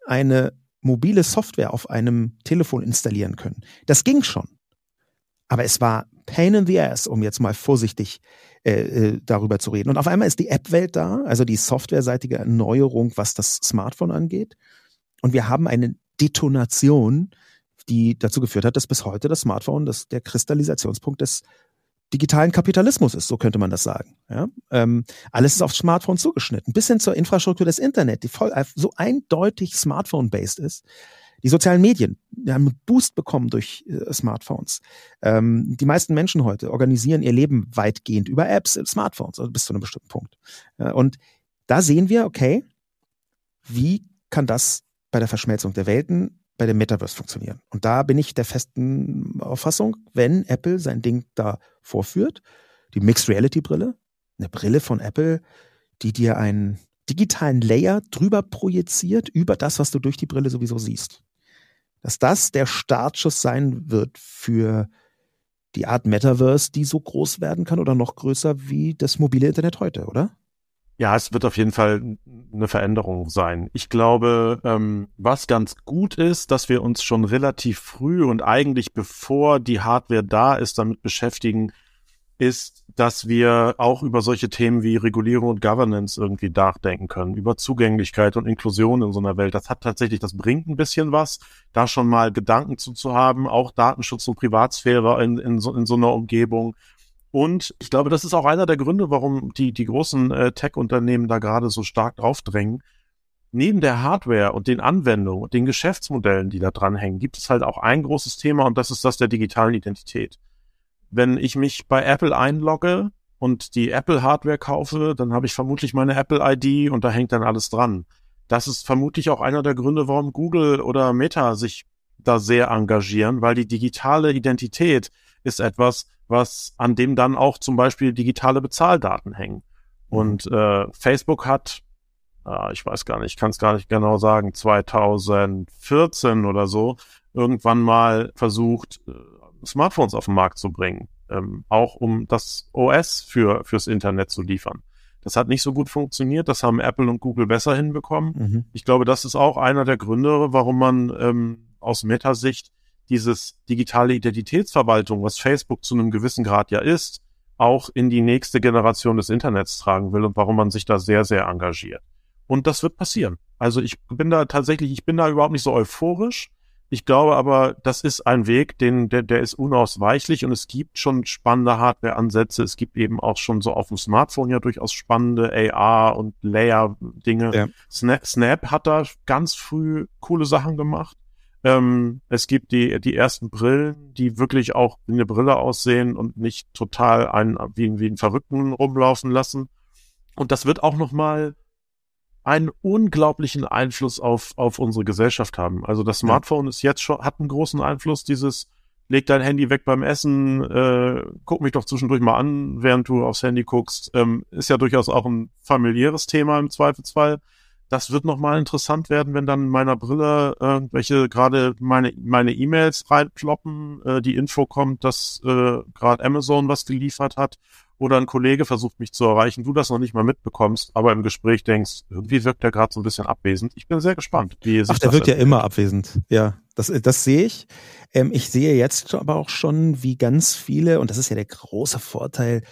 eine mobile Software auf einem Telefon installieren können? Das ging schon. Aber es war pain in the ass, um jetzt mal vorsichtig äh, äh darüber zu reden. Und auf einmal ist die App-Welt da, also die softwareseitige Erneuerung, was das Smartphone angeht. Und wir haben eine Detonation die dazu geführt hat, dass bis heute das Smartphone das, der Kristallisationspunkt des digitalen Kapitalismus ist, so könnte man das sagen. Ja? Ähm, alles ist auf Smartphone zugeschnitten, bis hin zur Infrastruktur des Internet, die voll so eindeutig Smartphone-based ist. Die sozialen Medien die haben einen Boost bekommen durch äh, Smartphones. Ähm, die meisten Menschen heute organisieren ihr Leben weitgehend über Apps, äh, Smartphones, also bis zu einem bestimmten Punkt. Ja, und da sehen wir, okay, wie kann das bei der Verschmelzung der Welten bei dem Metaverse funktionieren. Und da bin ich der festen Auffassung, wenn Apple sein Ding da vorführt, die Mixed Reality Brille, eine Brille von Apple, die dir einen digitalen Layer drüber projiziert, über das, was du durch die Brille sowieso siehst. Dass das der Startschuss sein wird für die Art Metaverse, die so groß werden kann oder noch größer wie das mobile Internet heute, oder? Ja, es wird auf jeden Fall eine Veränderung sein. Ich glaube, ähm, was ganz gut ist, dass wir uns schon relativ früh und eigentlich bevor die Hardware da ist, damit beschäftigen, ist, dass wir auch über solche Themen wie Regulierung und Governance irgendwie nachdenken können, über Zugänglichkeit und Inklusion in so einer Welt. Das hat tatsächlich, das bringt ein bisschen was, da schon mal Gedanken zu, zu haben, auch Datenschutz und Privatsphäre in, in, so, in so einer Umgebung und ich glaube, das ist auch einer der Gründe, warum die, die großen äh, Tech-Unternehmen da gerade so stark draufdrängen. Neben der Hardware und den Anwendungen und den Geschäftsmodellen, die da dranhängen, gibt es halt auch ein großes Thema und das ist das der digitalen Identität. Wenn ich mich bei Apple einlogge und die Apple Hardware kaufe, dann habe ich vermutlich meine Apple ID und da hängt dann alles dran. Das ist vermutlich auch einer der Gründe, warum Google oder Meta sich da sehr engagieren, weil die digitale Identität ist etwas, was an dem dann auch zum Beispiel digitale Bezahldaten hängen. Mhm. Und äh, Facebook hat, äh, ich weiß gar nicht, ich kann es gar nicht genau sagen, 2014 oder so irgendwann mal versucht, äh, Smartphones auf den Markt zu bringen, ähm, auch um das OS für fürs Internet zu liefern. Das hat nicht so gut funktioniert. Das haben Apple und Google besser hinbekommen. Mhm. Ich glaube, das ist auch einer der Gründe, warum man ähm, aus Meta-Sicht dieses digitale Identitätsverwaltung, was Facebook zu einem gewissen Grad ja ist, auch in die nächste Generation des Internets tragen will und warum man sich da sehr, sehr engagiert. Und das wird passieren. Also ich bin da tatsächlich, ich bin da überhaupt nicht so euphorisch. Ich glaube aber, das ist ein Weg, den, der, der ist unausweichlich und es gibt schon spannende Hardware-Ansätze. Es gibt eben auch schon so auf dem Smartphone ja durchaus spannende AR und Layer-Dinge. Ja. Snap, Snap hat da ganz früh coole Sachen gemacht. Ähm, es gibt die, die ersten Brillen, die wirklich auch wie eine Brille aussehen und nicht total einen, wie, wie einen Verrückten rumlaufen lassen. Und das wird auch nochmal einen unglaublichen Einfluss auf, auf unsere Gesellschaft haben. Also das Smartphone ja. ist jetzt schon, hat einen großen Einfluss, dieses leg dein Handy weg beim Essen, äh, guck mich doch zwischendurch mal an, während du aufs Handy guckst, ähm, ist ja durchaus auch ein familiäres Thema im Zweifelsfall das wird nochmal interessant werden, wenn dann in meiner Brille irgendwelche gerade meine meine E-Mails reinploppen, äh, die Info kommt, dass äh, gerade Amazon was geliefert hat oder ein Kollege versucht mich zu erreichen, du das noch nicht mal mitbekommst, aber im Gespräch denkst, irgendwie wirkt der gerade so ein bisschen abwesend. Ich bin sehr gespannt, wie sich Ach, der wirkt ja immer abwesend. Ja, das, das sehe ich. Ähm, ich sehe jetzt aber auch schon, wie ganz viele, und das ist ja der große Vorteil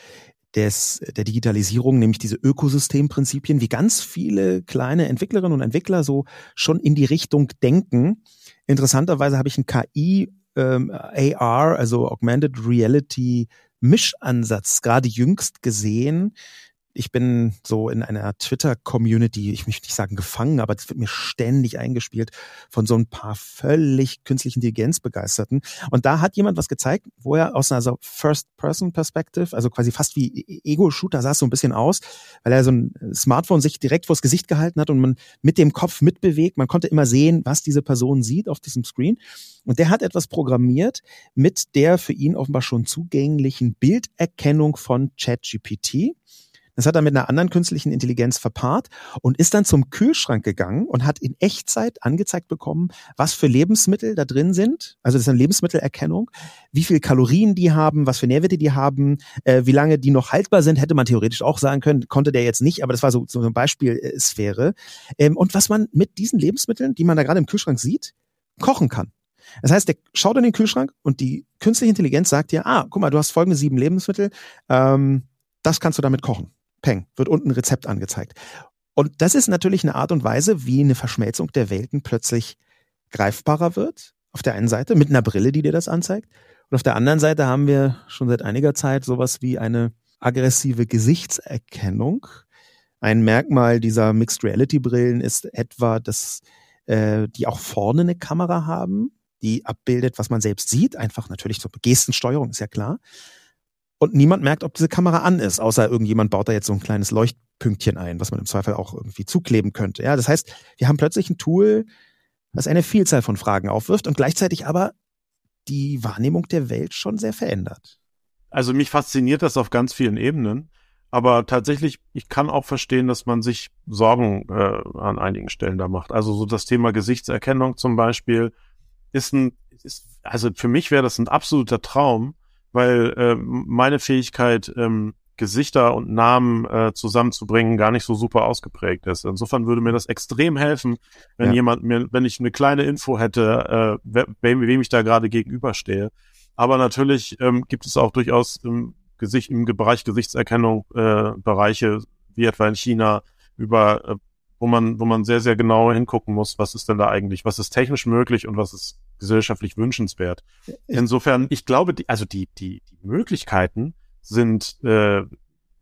des, der Digitalisierung, nämlich diese Ökosystemprinzipien, wie ganz viele kleine Entwicklerinnen und Entwickler so schon in die Richtung denken. Interessanterweise habe ich ein KI ähm, AR, also Augmented Reality Mischansatz gerade jüngst gesehen, ich bin so in einer Twitter-Community, ich möchte nicht sagen gefangen, aber das wird mir ständig eingespielt von so ein paar völlig künstlich Intelligenz begeisterten. Und da hat jemand was gezeigt, wo er aus einer so First-Person-Perspective, also quasi fast wie Ego-Shooter sah es so ein bisschen aus, weil er so ein Smartphone sich direkt vors Gesicht gehalten hat und man mit dem Kopf mitbewegt. Man konnte immer sehen, was diese Person sieht auf diesem Screen. Und der hat etwas programmiert mit der für ihn offenbar schon zugänglichen Bilderkennung von ChatGPT. Das hat er mit einer anderen künstlichen Intelligenz verpaart und ist dann zum Kühlschrank gegangen und hat in Echtzeit angezeigt bekommen, was für Lebensmittel da drin sind. Also das ist eine Lebensmittelerkennung, wie viel Kalorien die haben, was für Nährwerte die haben, äh, wie lange die noch haltbar sind, hätte man theoretisch auch sagen können, konnte der jetzt nicht, aber das war so, so eine Beispielsphäre. Ähm, und was man mit diesen Lebensmitteln, die man da gerade im Kühlschrank sieht, kochen kann. Das heißt, der schaut in den Kühlschrank und die künstliche Intelligenz sagt dir, ah, guck mal, du hast folgende sieben Lebensmittel, ähm, das kannst du damit kochen. Peng, wird unten ein Rezept angezeigt. Und das ist natürlich eine Art und Weise, wie eine Verschmelzung der Welten plötzlich greifbarer wird. Auf der einen Seite mit einer Brille, die dir das anzeigt. Und auf der anderen Seite haben wir schon seit einiger Zeit sowas wie eine aggressive Gesichtserkennung. Ein Merkmal dieser Mixed Reality Brillen ist etwa, dass äh, die auch vorne eine Kamera haben, die abbildet, was man selbst sieht. Einfach natürlich zur Gestensteuerung, ist ja klar und niemand merkt, ob diese Kamera an ist, außer irgendjemand baut da jetzt so ein kleines Leuchtpünktchen ein, was man im Zweifel auch irgendwie zukleben könnte. Ja, das heißt, wir haben plötzlich ein Tool, das eine Vielzahl von Fragen aufwirft und gleichzeitig aber die Wahrnehmung der Welt schon sehr verändert. Also mich fasziniert das auf ganz vielen Ebenen, aber tatsächlich, ich kann auch verstehen, dass man sich Sorgen äh, an einigen Stellen da macht. Also so das Thema Gesichtserkennung zum Beispiel ist ein, ist, also für mich wäre das ein absoluter Traum, weil äh, meine Fähigkeit, ähm, Gesichter und Namen äh, zusammenzubringen, gar nicht so super ausgeprägt ist. Insofern würde mir das extrem helfen, wenn ja. jemand mir, wenn ich eine kleine Info hätte, äh, wem, wem ich da gerade gegenüberstehe. Aber natürlich ähm, gibt es auch durchaus im Gesicht, im Bereich Gesichtserkennung äh, Bereiche, wie etwa in China, über äh, wo man, wo man sehr, sehr genau hingucken muss, was ist denn da eigentlich, was ist technisch möglich und was ist gesellschaftlich wünschenswert. Insofern, ich glaube, die, also die, die, die Möglichkeiten sind, äh,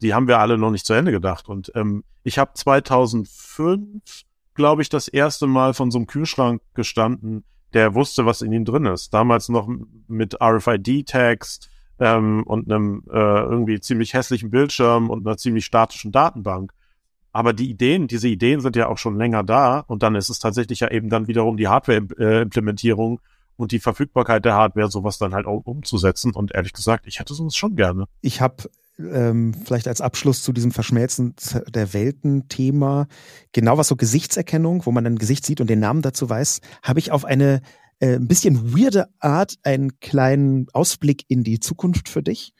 die haben wir alle noch nicht zu Ende gedacht. Und ähm, ich habe 2005, glaube ich, das erste Mal von so einem Kühlschrank gestanden, der wusste, was in ihm drin ist. Damals noch mit RFID-Tags ähm, und einem äh, irgendwie ziemlich hässlichen Bildschirm und einer ziemlich statischen Datenbank. Aber die Ideen, diese Ideen sind ja auch schon länger da und dann ist es tatsächlich ja eben dann wiederum die Hardware-Implementierung und die Verfügbarkeit der Hardware, sowas dann halt auch umzusetzen. Und ehrlich gesagt, ich hätte sowas schon gerne. Ich habe ähm, vielleicht als Abschluss zu diesem Verschmelzen der Welten-Thema, genau was so Gesichtserkennung, wo man ein Gesicht sieht und den Namen dazu weiß, habe ich auf eine äh, ein bisschen weirde Art einen kleinen Ausblick in die Zukunft für dich.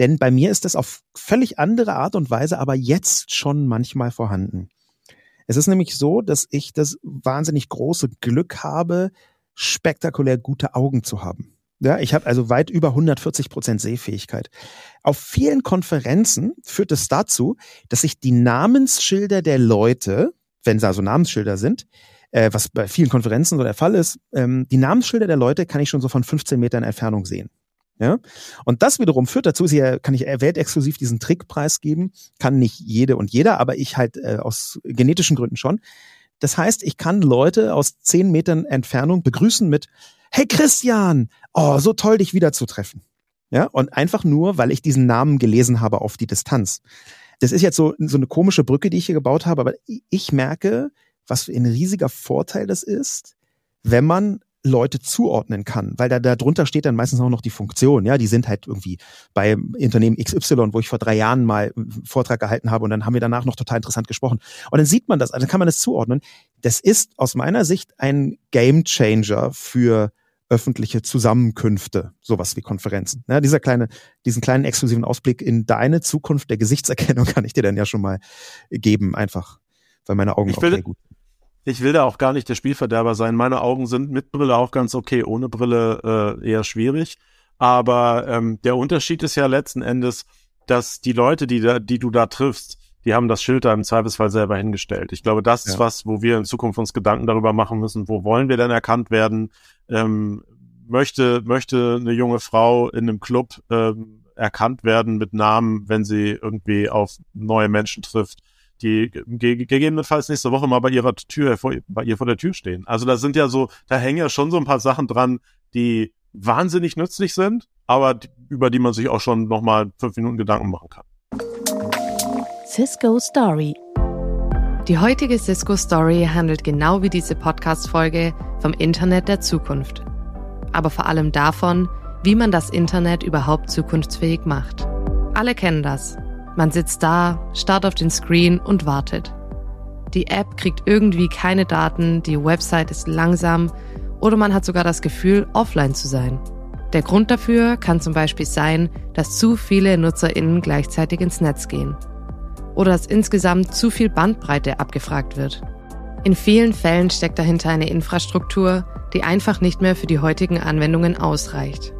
Denn bei mir ist das auf völlig andere Art und Weise aber jetzt schon manchmal vorhanden. Es ist nämlich so, dass ich das wahnsinnig große Glück habe, spektakulär gute Augen zu haben. Ja, ich habe also weit über 140 Prozent Sehfähigkeit. Auf vielen Konferenzen führt es dazu, dass ich die Namensschilder der Leute, wenn da so Namensschilder sind, äh, was bei vielen Konferenzen so der Fall ist, ähm, die Namensschilder der Leute kann ich schon so von 15 Metern Entfernung sehen. Ja? Und das wiederum führt dazu, sie kann ich weltexklusiv diesen Trickpreis geben, kann nicht jede und jeder, aber ich halt äh, aus genetischen Gründen schon. Das heißt, ich kann Leute aus zehn Metern Entfernung begrüßen mit Hey Christian, oh, so toll, dich wiederzutreffen. Ja, und einfach nur, weil ich diesen Namen gelesen habe auf die Distanz. Das ist jetzt so, so eine komische Brücke, die ich hier gebaut habe, aber ich merke, was für ein riesiger Vorteil das ist, wenn man Leute zuordnen kann, weil da, da drunter steht dann meistens auch noch die Funktion, ja, die sind halt irgendwie bei Unternehmen XY, wo ich vor drei Jahren mal einen Vortrag gehalten habe und dann haben wir danach noch total interessant gesprochen. Und dann sieht man das, also kann man das zuordnen. Das ist aus meiner Sicht ein Game Changer für öffentliche Zusammenkünfte, sowas wie Konferenzen. Ja, dieser kleine, diesen kleinen exklusiven Ausblick in deine Zukunft der Gesichtserkennung kann ich dir dann ja schon mal geben, einfach, weil meine Augen ich auch sehr gut ich will da auch gar nicht der Spielverderber sein. Meine Augen sind mit Brille auch ganz okay, ohne Brille äh, eher schwierig. Aber ähm, der Unterschied ist ja letzten Endes, dass die Leute, die, da, die du da triffst, die haben das Schild da im Zweifelsfall selber hingestellt. Ich glaube, das ja. ist was, wo wir in Zukunft uns Gedanken darüber machen müssen, wo wollen wir denn erkannt werden? Ähm, möchte, möchte eine junge Frau in einem Club ähm, erkannt werden mit Namen, wenn sie irgendwie auf neue Menschen trifft, die ge gegebenenfalls nächste Woche mal bei ihrer Tür, vor, bei ihr vor der Tür stehen. Also da sind ja so, da hängen ja schon so ein paar Sachen dran, die wahnsinnig nützlich sind, aber die, über die man sich auch schon nochmal fünf Minuten Gedanken machen kann. Cisco Story. Die heutige Cisco Story handelt genau wie diese Podcast-Folge vom Internet der Zukunft. Aber vor allem davon, wie man das Internet überhaupt zukunftsfähig macht. Alle kennen das. Man sitzt da, starrt auf den Screen und wartet. Die App kriegt irgendwie keine Daten, die Website ist langsam oder man hat sogar das Gefühl, offline zu sein. Der Grund dafür kann zum Beispiel sein, dass zu viele NutzerInnen gleichzeitig ins Netz gehen. Oder dass insgesamt zu viel Bandbreite abgefragt wird. In vielen Fällen steckt dahinter eine Infrastruktur, die einfach nicht mehr für die heutigen Anwendungen ausreicht.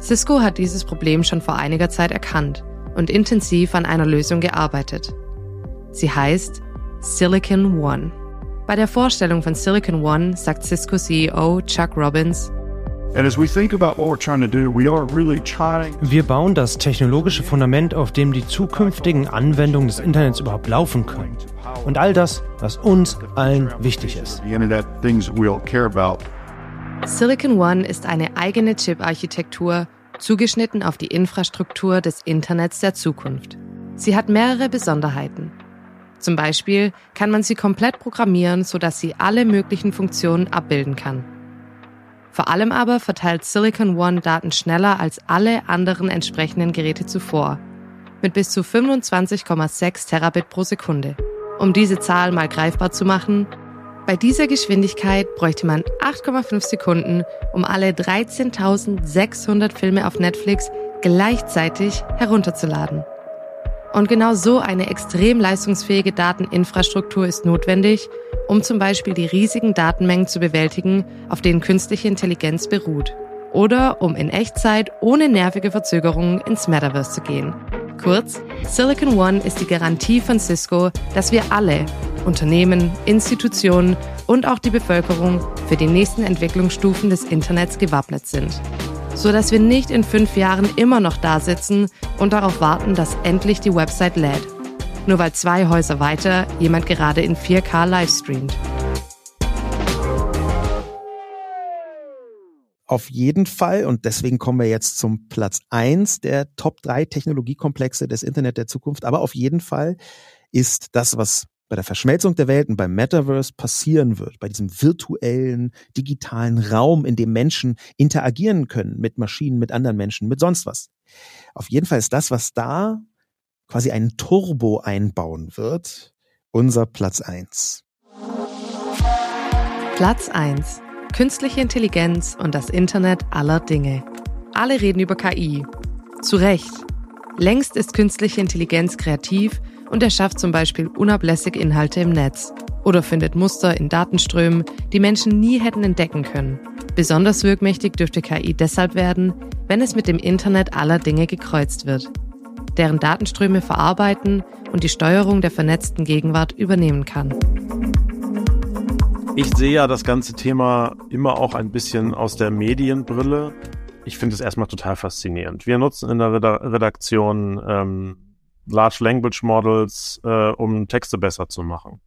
Cisco hat dieses Problem schon vor einiger Zeit erkannt und intensiv an einer Lösung gearbeitet. Sie heißt Silicon One. Bei der Vorstellung von Silicon One sagt Cisco CEO Chuck Robbins, wir bauen das technologische Fundament, auf dem die zukünftigen Anwendungen des Internets überhaupt laufen können. Und all das, was uns allen wichtig ist. Silicon One ist eine eigene Chip-Architektur, zugeschnitten auf die Infrastruktur des Internets der Zukunft. Sie hat mehrere Besonderheiten. Zum Beispiel kann man sie komplett programmieren, sodass sie alle möglichen Funktionen abbilden kann. Vor allem aber verteilt Silicon One Daten schneller als alle anderen entsprechenden Geräte zuvor, mit bis zu 25,6 Terabit pro Sekunde. Um diese Zahl mal greifbar zu machen, bei dieser Geschwindigkeit bräuchte man 8,5 Sekunden, um alle 13.600 Filme auf Netflix gleichzeitig herunterzuladen. Und genau so eine extrem leistungsfähige Dateninfrastruktur ist notwendig, um zum Beispiel die riesigen Datenmengen zu bewältigen, auf denen künstliche Intelligenz beruht. Oder um in Echtzeit ohne nervige Verzögerungen ins Metaverse zu gehen. Kurz, Silicon One ist die Garantie von Cisco, dass wir alle, Unternehmen, Institutionen und auch die Bevölkerung für die nächsten Entwicklungsstufen des Internets gewappnet sind. So dass wir nicht in fünf Jahren immer noch da sitzen und darauf warten, dass endlich die Website lädt. Nur weil zwei Häuser weiter jemand gerade in 4K livestreamt. Auf jeden Fall, und deswegen kommen wir jetzt zum Platz eins der Top drei Technologiekomplexe des Internet der Zukunft, aber auf jeden Fall ist das, was bei der Verschmelzung der Welten, beim Metaverse passieren wird, bei diesem virtuellen, digitalen Raum, in dem Menschen interagieren können mit Maschinen, mit anderen Menschen, mit sonst was. Auf jeden Fall ist das, was da quasi einen Turbo einbauen wird, unser Platz eins. Platz eins: Künstliche Intelligenz und das Internet aller Dinge. Alle reden über KI. Zu Recht. Längst ist künstliche Intelligenz kreativ und erschafft zum Beispiel unablässig Inhalte im Netz oder findet Muster in Datenströmen, die Menschen nie hätten entdecken können. Besonders wirkmächtig dürfte KI deshalb werden, wenn es mit dem Internet aller Dinge gekreuzt wird, deren Datenströme verarbeiten und die Steuerung der vernetzten Gegenwart übernehmen kann. Ich sehe ja das ganze Thema immer auch ein bisschen aus der Medienbrille. Ich finde es erstmal total faszinierend. Wir nutzen in der Redaktion ähm, Large Language Models, äh, um Texte besser zu machen.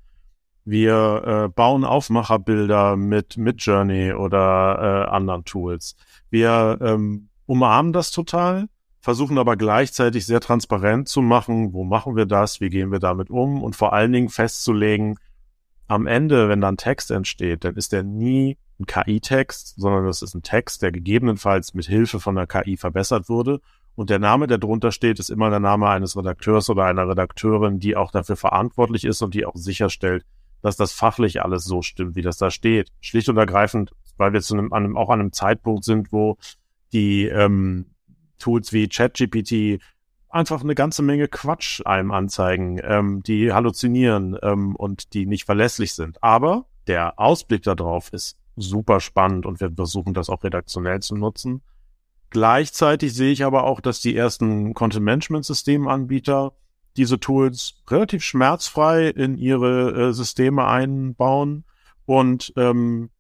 Wir äh, bauen Aufmacherbilder mit Midjourney oder äh, anderen Tools. Wir ähm, umarmen das total, versuchen aber gleichzeitig sehr transparent zu machen, wo machen wir das, wie gehen wir damit um und vor allen Dingen festzulegen, am Ende, wenn dann Text entsteht, dann ist der nie ein KI-Text, sondern das ist ein Text, der gegebenenfalls mit Hilfe von der KI verbessert wurde und der Name, der drunter steht, ist immer der Name eines Redakteurs oder einer Redakteurin, die auch dafür verantwortlich ist und die auch sicherstellt, dass das fachlich alles so stimmt, wie das da steht. Schlicht und ergreifend, weil wir zu einem, an einem, auch an einem Zeitpunkt sind, wo die ähm, Tools wie ChatGPT einfach eine ganze Menge Quatsch einem anzeigen, ähm, die halluzinieren ähm, und die nicht verlässlich sind. Aber der Ausblick darauf ist super spannend und wir versuchen das auch redaktionell zu nutzen. Gleichzeitig sehe ich aber auch, dass die ersten Content-Management-Systemanbieter diese Tools relativ schmerzfrei in ihre äh, Systeme einbauen und ähm,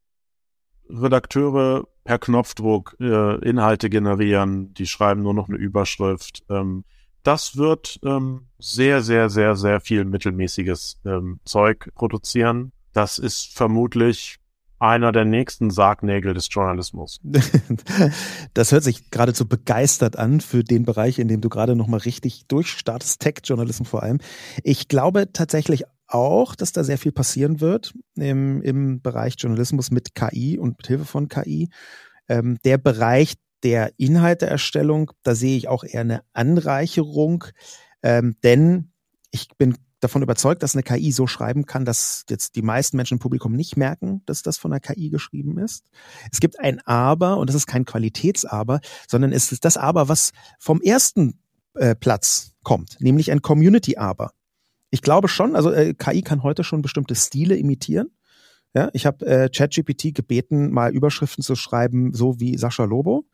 Redakteure per Knopfdruck äh, Inhalte generieren, die schreiben nur noch eine Überschrift. Ähm, das wird ähm, sehr, sehr, sehr, sehr viel mittelmäßiges ähm, Zeug produzieren. Das ist vermutlich einer der nächsten Sargnägel des Journalismus. Das hört sich geradezu begeistert an für den Bereich, in dem du gerade nochmal richtig durchstartest, Tech-Journalismus vor allem. Ich glaube tatsächlich auch, dass da sehr viel passieren wird im, im Bereich Journalismus mit KI und mit Hilfe von KI. Ähm, der Bereich der Inhalteerstellung, da sehe ich auch eher eine Anreicherung, ähm, denn ich bin davon überzeugt, dass eine KI so schreiben kann, dass jetzt die meisten Menschen im Publikum nicht merken, dass das von einer KI geschrieben ist. Es gibt ein Aber und das ist kein Qualitätsaber, sondern es ist das Aber, was vom ersten äh, Platz kommt, nämlich ein Community-Aber. Ich glaube schon, also äh, KI kann heute schon bestimmte Stile imitieren. Ja, ich habe äh, ChatGPT gebeten, mal Überschriften zu schreiben, so wie Sascha Lobo.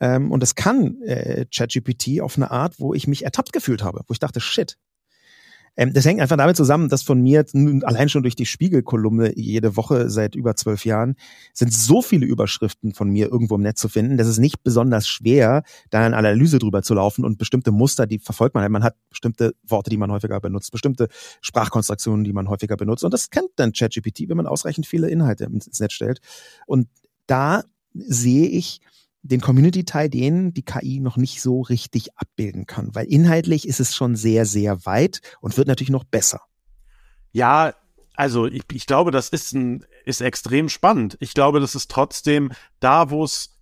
Ähm, und das kann äh, ChatGPT auf eine Art, wo ich mich ertappt gefühlt habe, wo ich dachte, shit, ähm, das hängt einfach damit zusammen, dass von mir allein schon durch die Spiegelkolumne jede Woche seit über zwölf Jahren sind so viele Überschriften von mir irgendwo im Netz zu finden, dass es nicht besonders schwer, da eine Analyse drüber zu laufen und bestimmte Muster, die verfolgt man. Man hat bestimmte Worte, die man häufiger benutzt, bestimmte Sprachkonstruktionen, die man häufiger benutzt. Und das kennt dann ChatGPT, wenn man ausreichend viele Inhalte ins Netz stellt. Und da sehe ich, den Community-Teil, den die KI noch nicht so richtig abbilden kann, weil inhaltlich ist es schon sehr, sehr weit und wird natürlich noch besser. Ja, also ich, ich glaube, das ist ein, ist extrem spannend. Ich glaube, das ist trotzdem da, wo es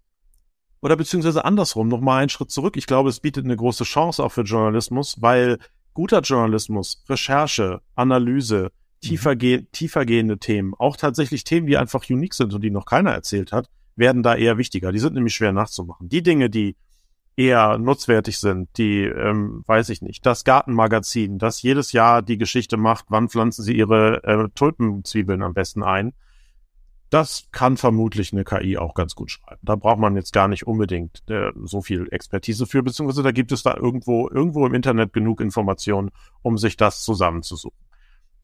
oder beziehungsweise andersrum, noch mal einen Schritt zurück. Ich glaube, es bietet eine große Chance auch für Journalismus, weil guter Journalismus, Recherche, Analyse, tiefer, mhm. tiefergehende Themen, auch tatsächlich Themen, die einfach unique sind und die noch keiner erzählt hat, werden da eher wichtiger. Die sind nämlich schwer nachzumachen. Die Dinge, die eher nutzwertig sind, die, ähm, weiß ich nicht, das Gartenmagazin, das jedes Jahr die Geschichte macht, wann pflanzen sie ihre äh, Tulpenzwiebeln am besten ein, das kann vermutlich eine KI auch ganz gut schreiben. Da braucht man jetzt gar nicht unbedingt äh, so viel Expertise für, beziehungsweise da gibt es da irgendwo, irgendwo im Internet genug Informationen, um sich das zusammenzusuchen.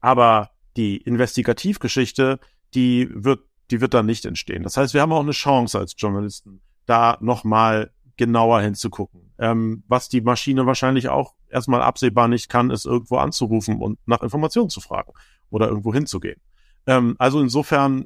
Aber die Investigativgeschichte, die wird die wird da nicht entstehen. Das heißt, wir haben auch eine Chance als Journalisten, da nochmal genauer hinzugucken. Ähm, was die Maschine wahrscheinlich auch erstmal absehbar nicht kann, ist irgendwo anzurufen und nach Informationen zu fragen oder irgendwo hinzugehen. Ähm, also insofern,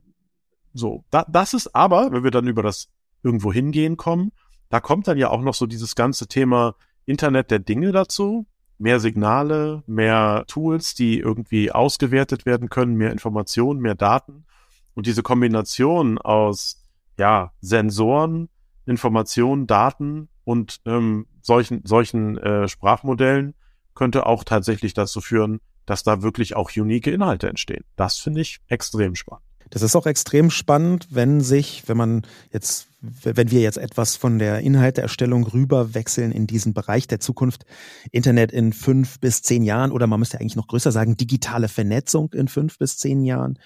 so, da, das ist aber, wenn wir dann über das irgendwo hingehen kommen, da kommt dann ja auch noch so dieses ganze Thema Internet der Dinge dazu. Mehr Signale, mehr Tools, die irgendwie ausgewertet werden können, mehr Informationen, mehr Daten. Und diese Kombination aus ja, Sensoren, Informationen, Daten und ähm, solchen, solchen äh, Sprachmodellen könnte auch tatsächlich dazu führen, dass da wirklich auch unique Inhalte entstehen. Das finde ich extrem spannend. Das ist auch extrem spannend, wenn sich, wenn man jetzt, wenn wir jetzt etwas von der Inhalteerstellung rüber wechseln in diesen Bereich der Zukunft, Internet in fünf bis zehn Jahren oder man müsste eigentlich noch größer sagen, digitale Vernetzung in fünf bis zehn Jahren.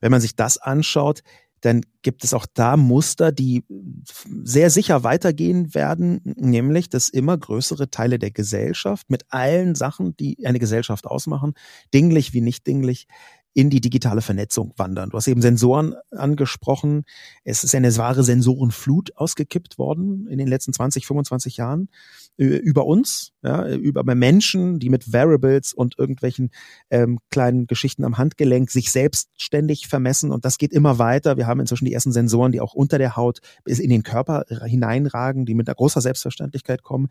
Wenn man sich das anschaut, dann gibt es auch da Muster, die sehr sicher weitergehen werden, nämlich dass immer größere Teile der Gesellschaft mit allen Sachen, die eine Gesellschaft ausmachen, dinglich wie nicht dinglich, in die digitale Vernetzung wandern. Du hast eben Sensoren angesprochen. Es ist eine wahre Sensorenflut ausgekippt worden in den letzten 20, 25 Jahren über uns, ja, über Menschen, die mit Variables und irgendwelchen ähm, kleinen Geschichten am Handgelenk sich selbstständig vermessen und das geht immer weiter. Wir haben inzwischen die ersten Sensoren, die auch unter der Haut bis in den Körper hineinragen, die mit einer großer Selbstverständlichkeit kommen.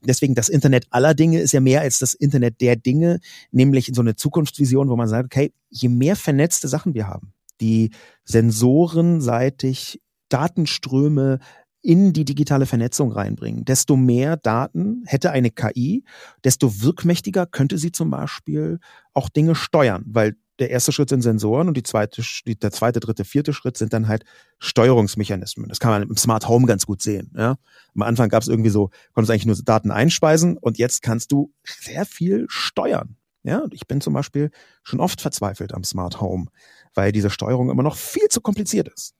Deswegen das Internet aller Dinge ist ja mehr als das Internet der Dinge, nämlich so eine Zukunftsvision, wo man sagt, okay, je mehr vernetzte Sachen wir haben, die sensorenseitig Datenströme in die digitale Vernetzung reinbringen. Desto mehr Daten hätte eine KI, desto wirkmächtiger könnte sie zum Beispiel auch Dinge steuern, weil der erste Schritt sind Sensoren und die zweite, der zweite, dritte, vierte Schritt sind dann halt Steuerungsmechanismen. Das kann man im Smart Home ganz gut sehen. Ja? Am Anfang gab es irgendwie so, konntest eigentlich nur Daten einspeisen und jetzt kannst du sehr viel steuern. Ja, ich bin zum Beispiel schon oft verzweifelt am Smart Home, weil diese Steuerung immer noch viel zu kompliziert ist.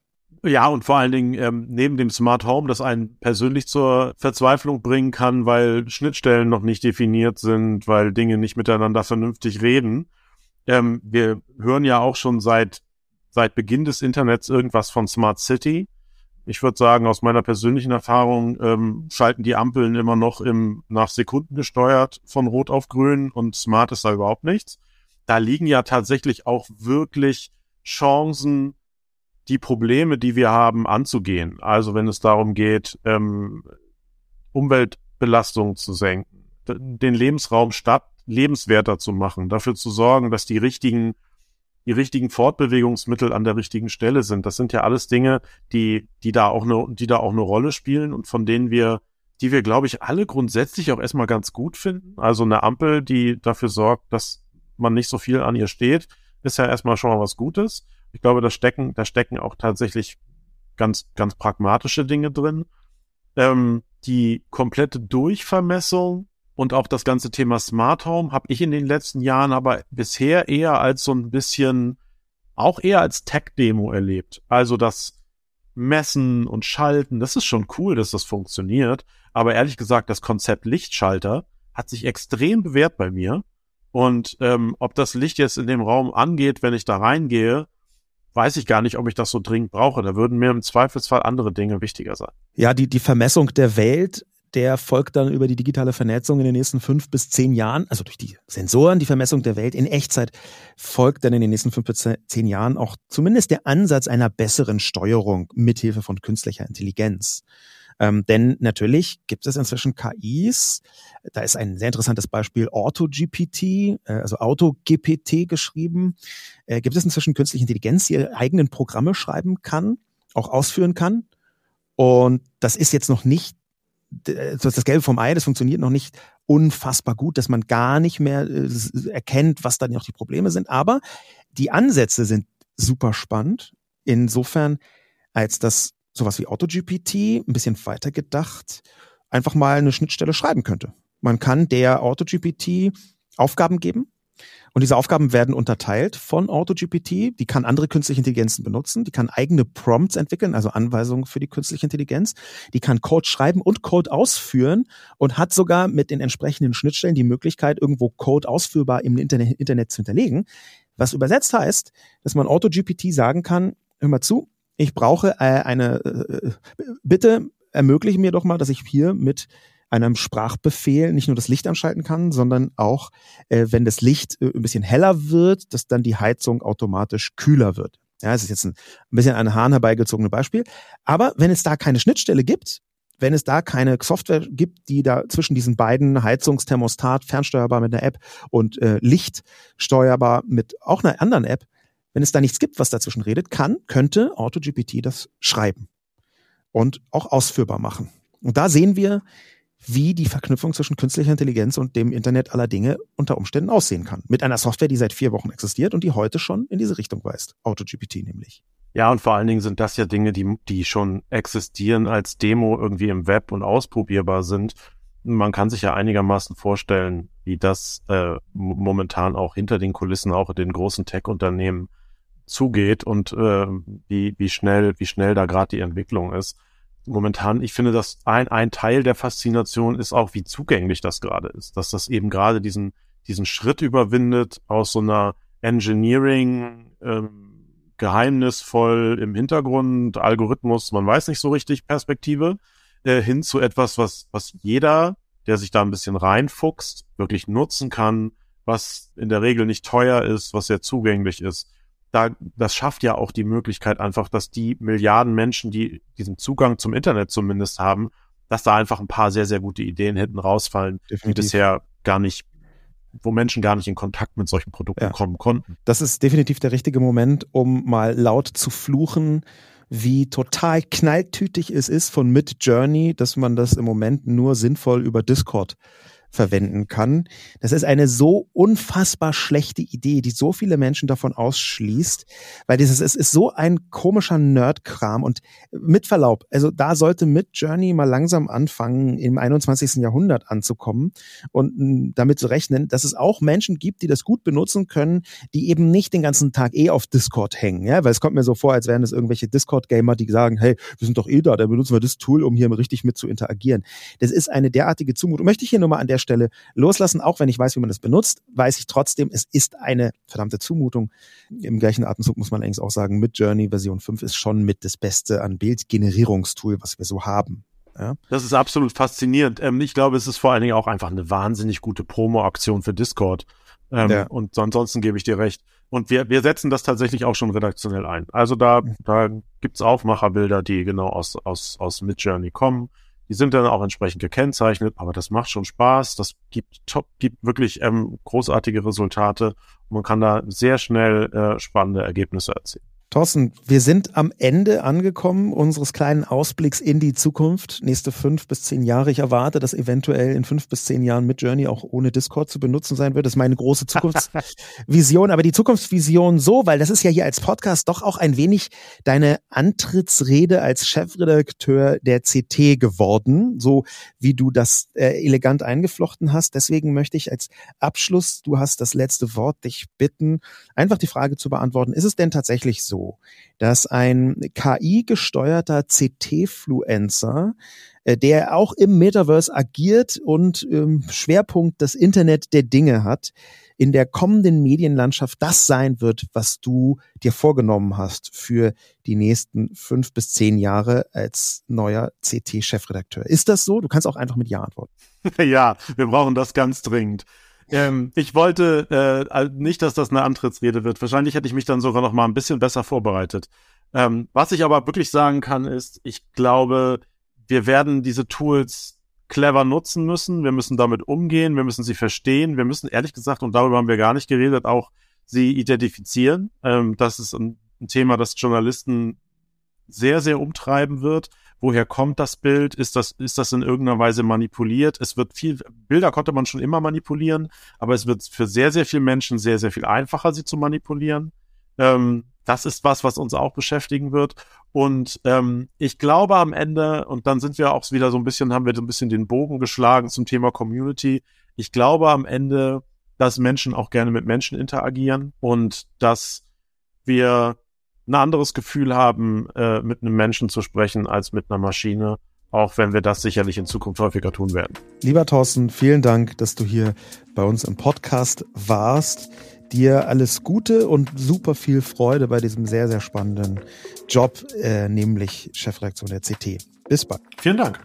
Ja, und vor allen Dingen ähm, neben dem Smart Home, das einen persönlich zur Verzweiflung bringen kann, weil Schnittstellen noch nicht definiert sind, weil Dinge nicht miteinander vernünftig reden. Ähm, wir hören ja auch schon seit seit Beginn des Internets irgendwas von Smart City. Ich würde sagen, aus meiner persönlichen Erfahrung ähm, schalten die Ampeln immer noch im nach Sekunden gesteuert von Rot auf Grün und Smart ist da überhaupt nichts. Da liegen ja tatsächlich auch wirklich Chancen, die Probleme, die wir haben, anzugehen. Also wenn es darum geht, ähm, Umweltbelastung zu senken, den Lebensraum Stadt lebenswerter zu machen, dafür zu sorgen, dass die richtigen die richtigen Fortbewegungsmittel an der richtigen Stelle sind. Das sind ja alles Dinge, die, die da auch eine, die da auch eine Rolle spielen und von denen wir, die wir, glaube ich, alle grundsätzlich auch erstmal ganz gut finden. Also eine Ampel, die dafür sorgt, dass man nicht so viel an ihr steht, ist ja erstmal schon mal was Gutes. Ich glaube, da stecken, da stecken auch tatsächlich ganz, ganz pragmatische Dinge drin. Ähm, die komplette Durchvermessung und auch das ganze Thema Smart Home habe ich in den letzten Jahren aber bisher eher als so ein bisschen, auch eher als Tech-Demo erlebt. Also das Messen und Schalten, das ist schon cool, dass das funktioniert. Aber ehrlich gesagt, das Konzept Lichtschalter hat sich extrem bewährt bei mir. Und ähm, ob das Licht jetzt in dem Raum angeht, wenn ich da reingehe, weiß ich gar nicht, ob ich das so dringend brauche. Da würden mir im Zweifelsfall andere Dinge wichtiger sein. Ja, die, die Vermessung der Welt der folgt dann über die digitale Vernetzung in den nächsten fünf bis zehn Jahren, also durch die Sensoren, die Vermessung der Welt in Echtzeit, folgt dann in den nächsten fünf bis zehn Jahren auch zumindest der Ansatz einer besseren Steuerung mithilfe von künstlicher Intelligenz. Ähm, denn natürlich gibt es inzwischen KIs. Da ist ein sehr interessantes Beispiel AutoGPT, äh, also AutoGPT geschrieben. Äh, gibt es inzwischen künstliche Intelligenz, die ihre eigenen Programme schreiben kann, auch ausführen kann. Und das ist jetzt noch nicht das Gelbe vom Ei, das funktioniert noch nicht unfassbar gut, dass man gar nicht mehr äh, erkennt, was dann noch die Probleme sind. Aber die Ansätze sind super spannend. Insofern, als das sowas wie AutoGPT ein bisschen weiter gedacht einfach mal eine Schnittstelle schreiben könnte. Man kann der AutoGPT Aufgaben geben und diese Aufgaben werden unterteilt von AutoGPT. Die kann andere künstliche Intelligenzen benutzen. Die kann eigene Prompts entwickeln, also Anweisungen für die künstliche Intelligenz. Die kann Code schreiben und Code ausführen und hat sogar mit den entsprechenden Schnittstellen die Möglichkeit, irgendwo Code ausführbar im Internet, Internet zu hinterlegen. Was übersetzt heißt, dass man AutoGPT sagen kann, hör mal zu, ich brauche äh, eine, äh, bitte ermögliche mir doch mal, dass ich hier mit einem Sprachbefehl nicht nur das Licht anschalten kann, sondern auch, äh, wenn das Licht äh, ein bisschen heller wird, dass dann die Heizung automatisch kühler wird. Ja, es ist jetzt ein, ein bisschen ein Hahn herbeigezogene Beispiel. Aber wenn es da keine Schnittstelle gibt, wenn es da keine Software gibt, die da zwischen diesen beiden Heizungsthermostat fernsteuerbar mit einer App und äh, Licht steuerbar mit auch einer anderen App, wenn es da nichts gibt, was dazwischen redet, kann, könnte AutoGPT das schreiben und auch ausführbar machen. Und da sehen wir, wie die Verknüpfung zwischen künstlicher Intelligenz und dem Internet aller Dinge unter Umständen aussehen kann. Mit einer Software, die seit vier Wochen existiert und die heute schon in diese Richtung weist. AutoGPT nämlich. Ja, und vor allen Dingen sind das ja Dinge, die, die schon existieren als Demo irgendwie im Web und ausprobierbar sind. Man kann sich ja einigermaßen vorstellen, wie das äh, momentan auch hinter den Kulissen, auch in den großen Tech-Unternehmen zugeht und äh, wie, wie schnell, wie schnell da gerade die Entwicklung ist momentan, ich finde, dass ein, ein Teil der Faszination ist auch, wie zugänglich das gerade ist. Dass das eben gerade diesen, diesen Schritt überwindet aus so einer Engineering, ähm, geheimnisvoll im Hintergrund, Algorithmus, man weiß nicht so richtig Perspektive, äh, hin zu etwas, was, was jeder, der sich da ein bisschen reinfuchst, wirklich nutzen kann, was in der Regel nicht teuer ist, was sehr zugänglich ist da, das schafft ja auch die Möglichkeit einfach, dass die Milliarden Menschen, die diesen Zugang zum Internet zumindest haben, dass da einfach ein paar sehr, sehr gute Ideen hinten rausfallen, Definitiv. die bisher gar nicht wo Menschen gar nicht in Kontakt mit solchen Produkten ja. kommen konnten. Das ist definitiv der richtige Moment, um mal laut zu fluchen, wie total knalltütig es ist von Mid Journey, dass man das im Moment nur sinnvoll über Discord verwenden kann. Das ist eine so unfassbar schlechte Idee, die so viele Menschen davon ausschließt, weil dieses es ist so ein komischer Nerdkram und mit Verlaub, also da sollte mit Journey mal langsam anfangen, im 21. Jahrhundert anzukommen und hm, damit zu rechnen, dass es auch Menschen gibt, die das gut benutzen können, die eben nicht den ganzen Tag eh auf Discord hängen, ja, weil es kommt mir so vor, als wären es irgendwelche Discord-Gamer, die sagen, hey, wir sind doch eh da, da benutzen wir das Tool, um hier richtig mit zu interagieren. Das ist eine derartige Zumutung. Möchte ich hier nur mal an der der Stelle loslassen. Auch wenn ich weiß, wie man das benutzt, weiß ich trotzdem, es ist eine verdammte Zumutung. Im gleichen Atemzug muss man allerdings auch sagen, mit Journey Version 5 ist schon mit das Beste an Bildgenerierungstool, was wir so haben. Ja. Das ist absolut faszinierend. Ähm, ich glaube, es ist vor allen Dingen auch einfach eine wahnsinnig gute Promo-Aktion für Discord. Ähm, ja. Und ansonsten gebe ich dir recht. Und wir, wir setzen das tatsächlich auch schon redaktionell ein. Also da, da gibt's Aufmacherbilder, die genau aus, aus, aus Midjourney kommen. Die sind dann auch entsprechend gekennzeichnet, aber das macht schon Spaß. Das gibt top, gibt wirklich ähm, großartige Resultate. Und man kann da sehr schnell äh, spannende Ergebnisse erzielen. Thorsten, wir sind am Ende angekommen unseres kleinen Ausblicks in die Zukunft. Nächste fünf bis zehn Jahre. Ich erwarte, dass eventuell in fünf bis zehn Jahren mit Journey auch ohne Discord zu benutzen sein wird. Das ist meine große Zukunftsvision. Aber die Zukunftsvision so, weil das ist ja hier als Podcast doch auch ein wenig deine Antrittsrede als Chefredakteur der CT geworden, so wie du das äh, elegant eingeflochten hast. Deswegen möchte ich als Abschluss, du hast das letzte Wort, dich bitten, einfach die Frage zu beantworten. Ist es denn tatsächlich so, so, dass ein KI-gesteuerter CT-Fluencer, äh, der auch im Metaverse agiert und ähm, Schwerpunkt das Internet der Dinge hat, in der kommenden Medienlandschaft das sein wird, was du dir vorgenommen hast für die nächsten fünf bis zehn Jahre als neuer CT-Chefredakteur. Ist das so? Du kannst auch einfach mit Ja antworten. Ja, wir brauchen das ganz dringend. Ähm, ich wollte äh, nicht, dass das eine Antrittsrede wird. Wahrscheinlich hätte ich mich dann sogar noch mal ein bisschen besser vorbereitet. Ähm, was ich aber wirklich sagen kann, ist, ich glaube, wir werden diese Tools clever nutzen müssen. Wir müssen damit umgehen. Wir müssen sie verstehen. Wir müssen ehrlich gesagt, und darüber haben wir gar nicht geredet, auch sie identifizieren. Ähm, das ist ein, ein Thema, das Journalisten sehr, sehr umtreiben wird woher kommt das Bild? Ist das, ist das in irgendeiner Weise manipuliert? Es wird viel, Bilder konnte man schon immer manipulieren, aber es wird für sehr, sehr viele Menschen sehr, sehr viel einfacher, sie zu manipulieren. Ähm, das ist was, was uns auch beschäftigen wird. Und ähm, ich glaube am Ende, und dann sind wir auch wieder so ein bisschen, haben wir so ein bisschen den Bogen geschlagen zum Thema Community. Ich glaube am Ende, dass Menschen auch gerne mit Menschen interagieren und dass wir ein anderes Gefühl haben, äh, mit einem Menschen zu sprechen als mit einer Maschine, auch wenn wir das sicherlich in Zukunft häufiger tun werden. Lieber Thorsten, vielen Dank, dass du hier bei uns im Podcast warst. Dir alles Gute und super viel Freude bei diesem sehr, sehr spannenden Job, äh, nämlich Chefredaktion der CT. Bis bald. Vielen Dank.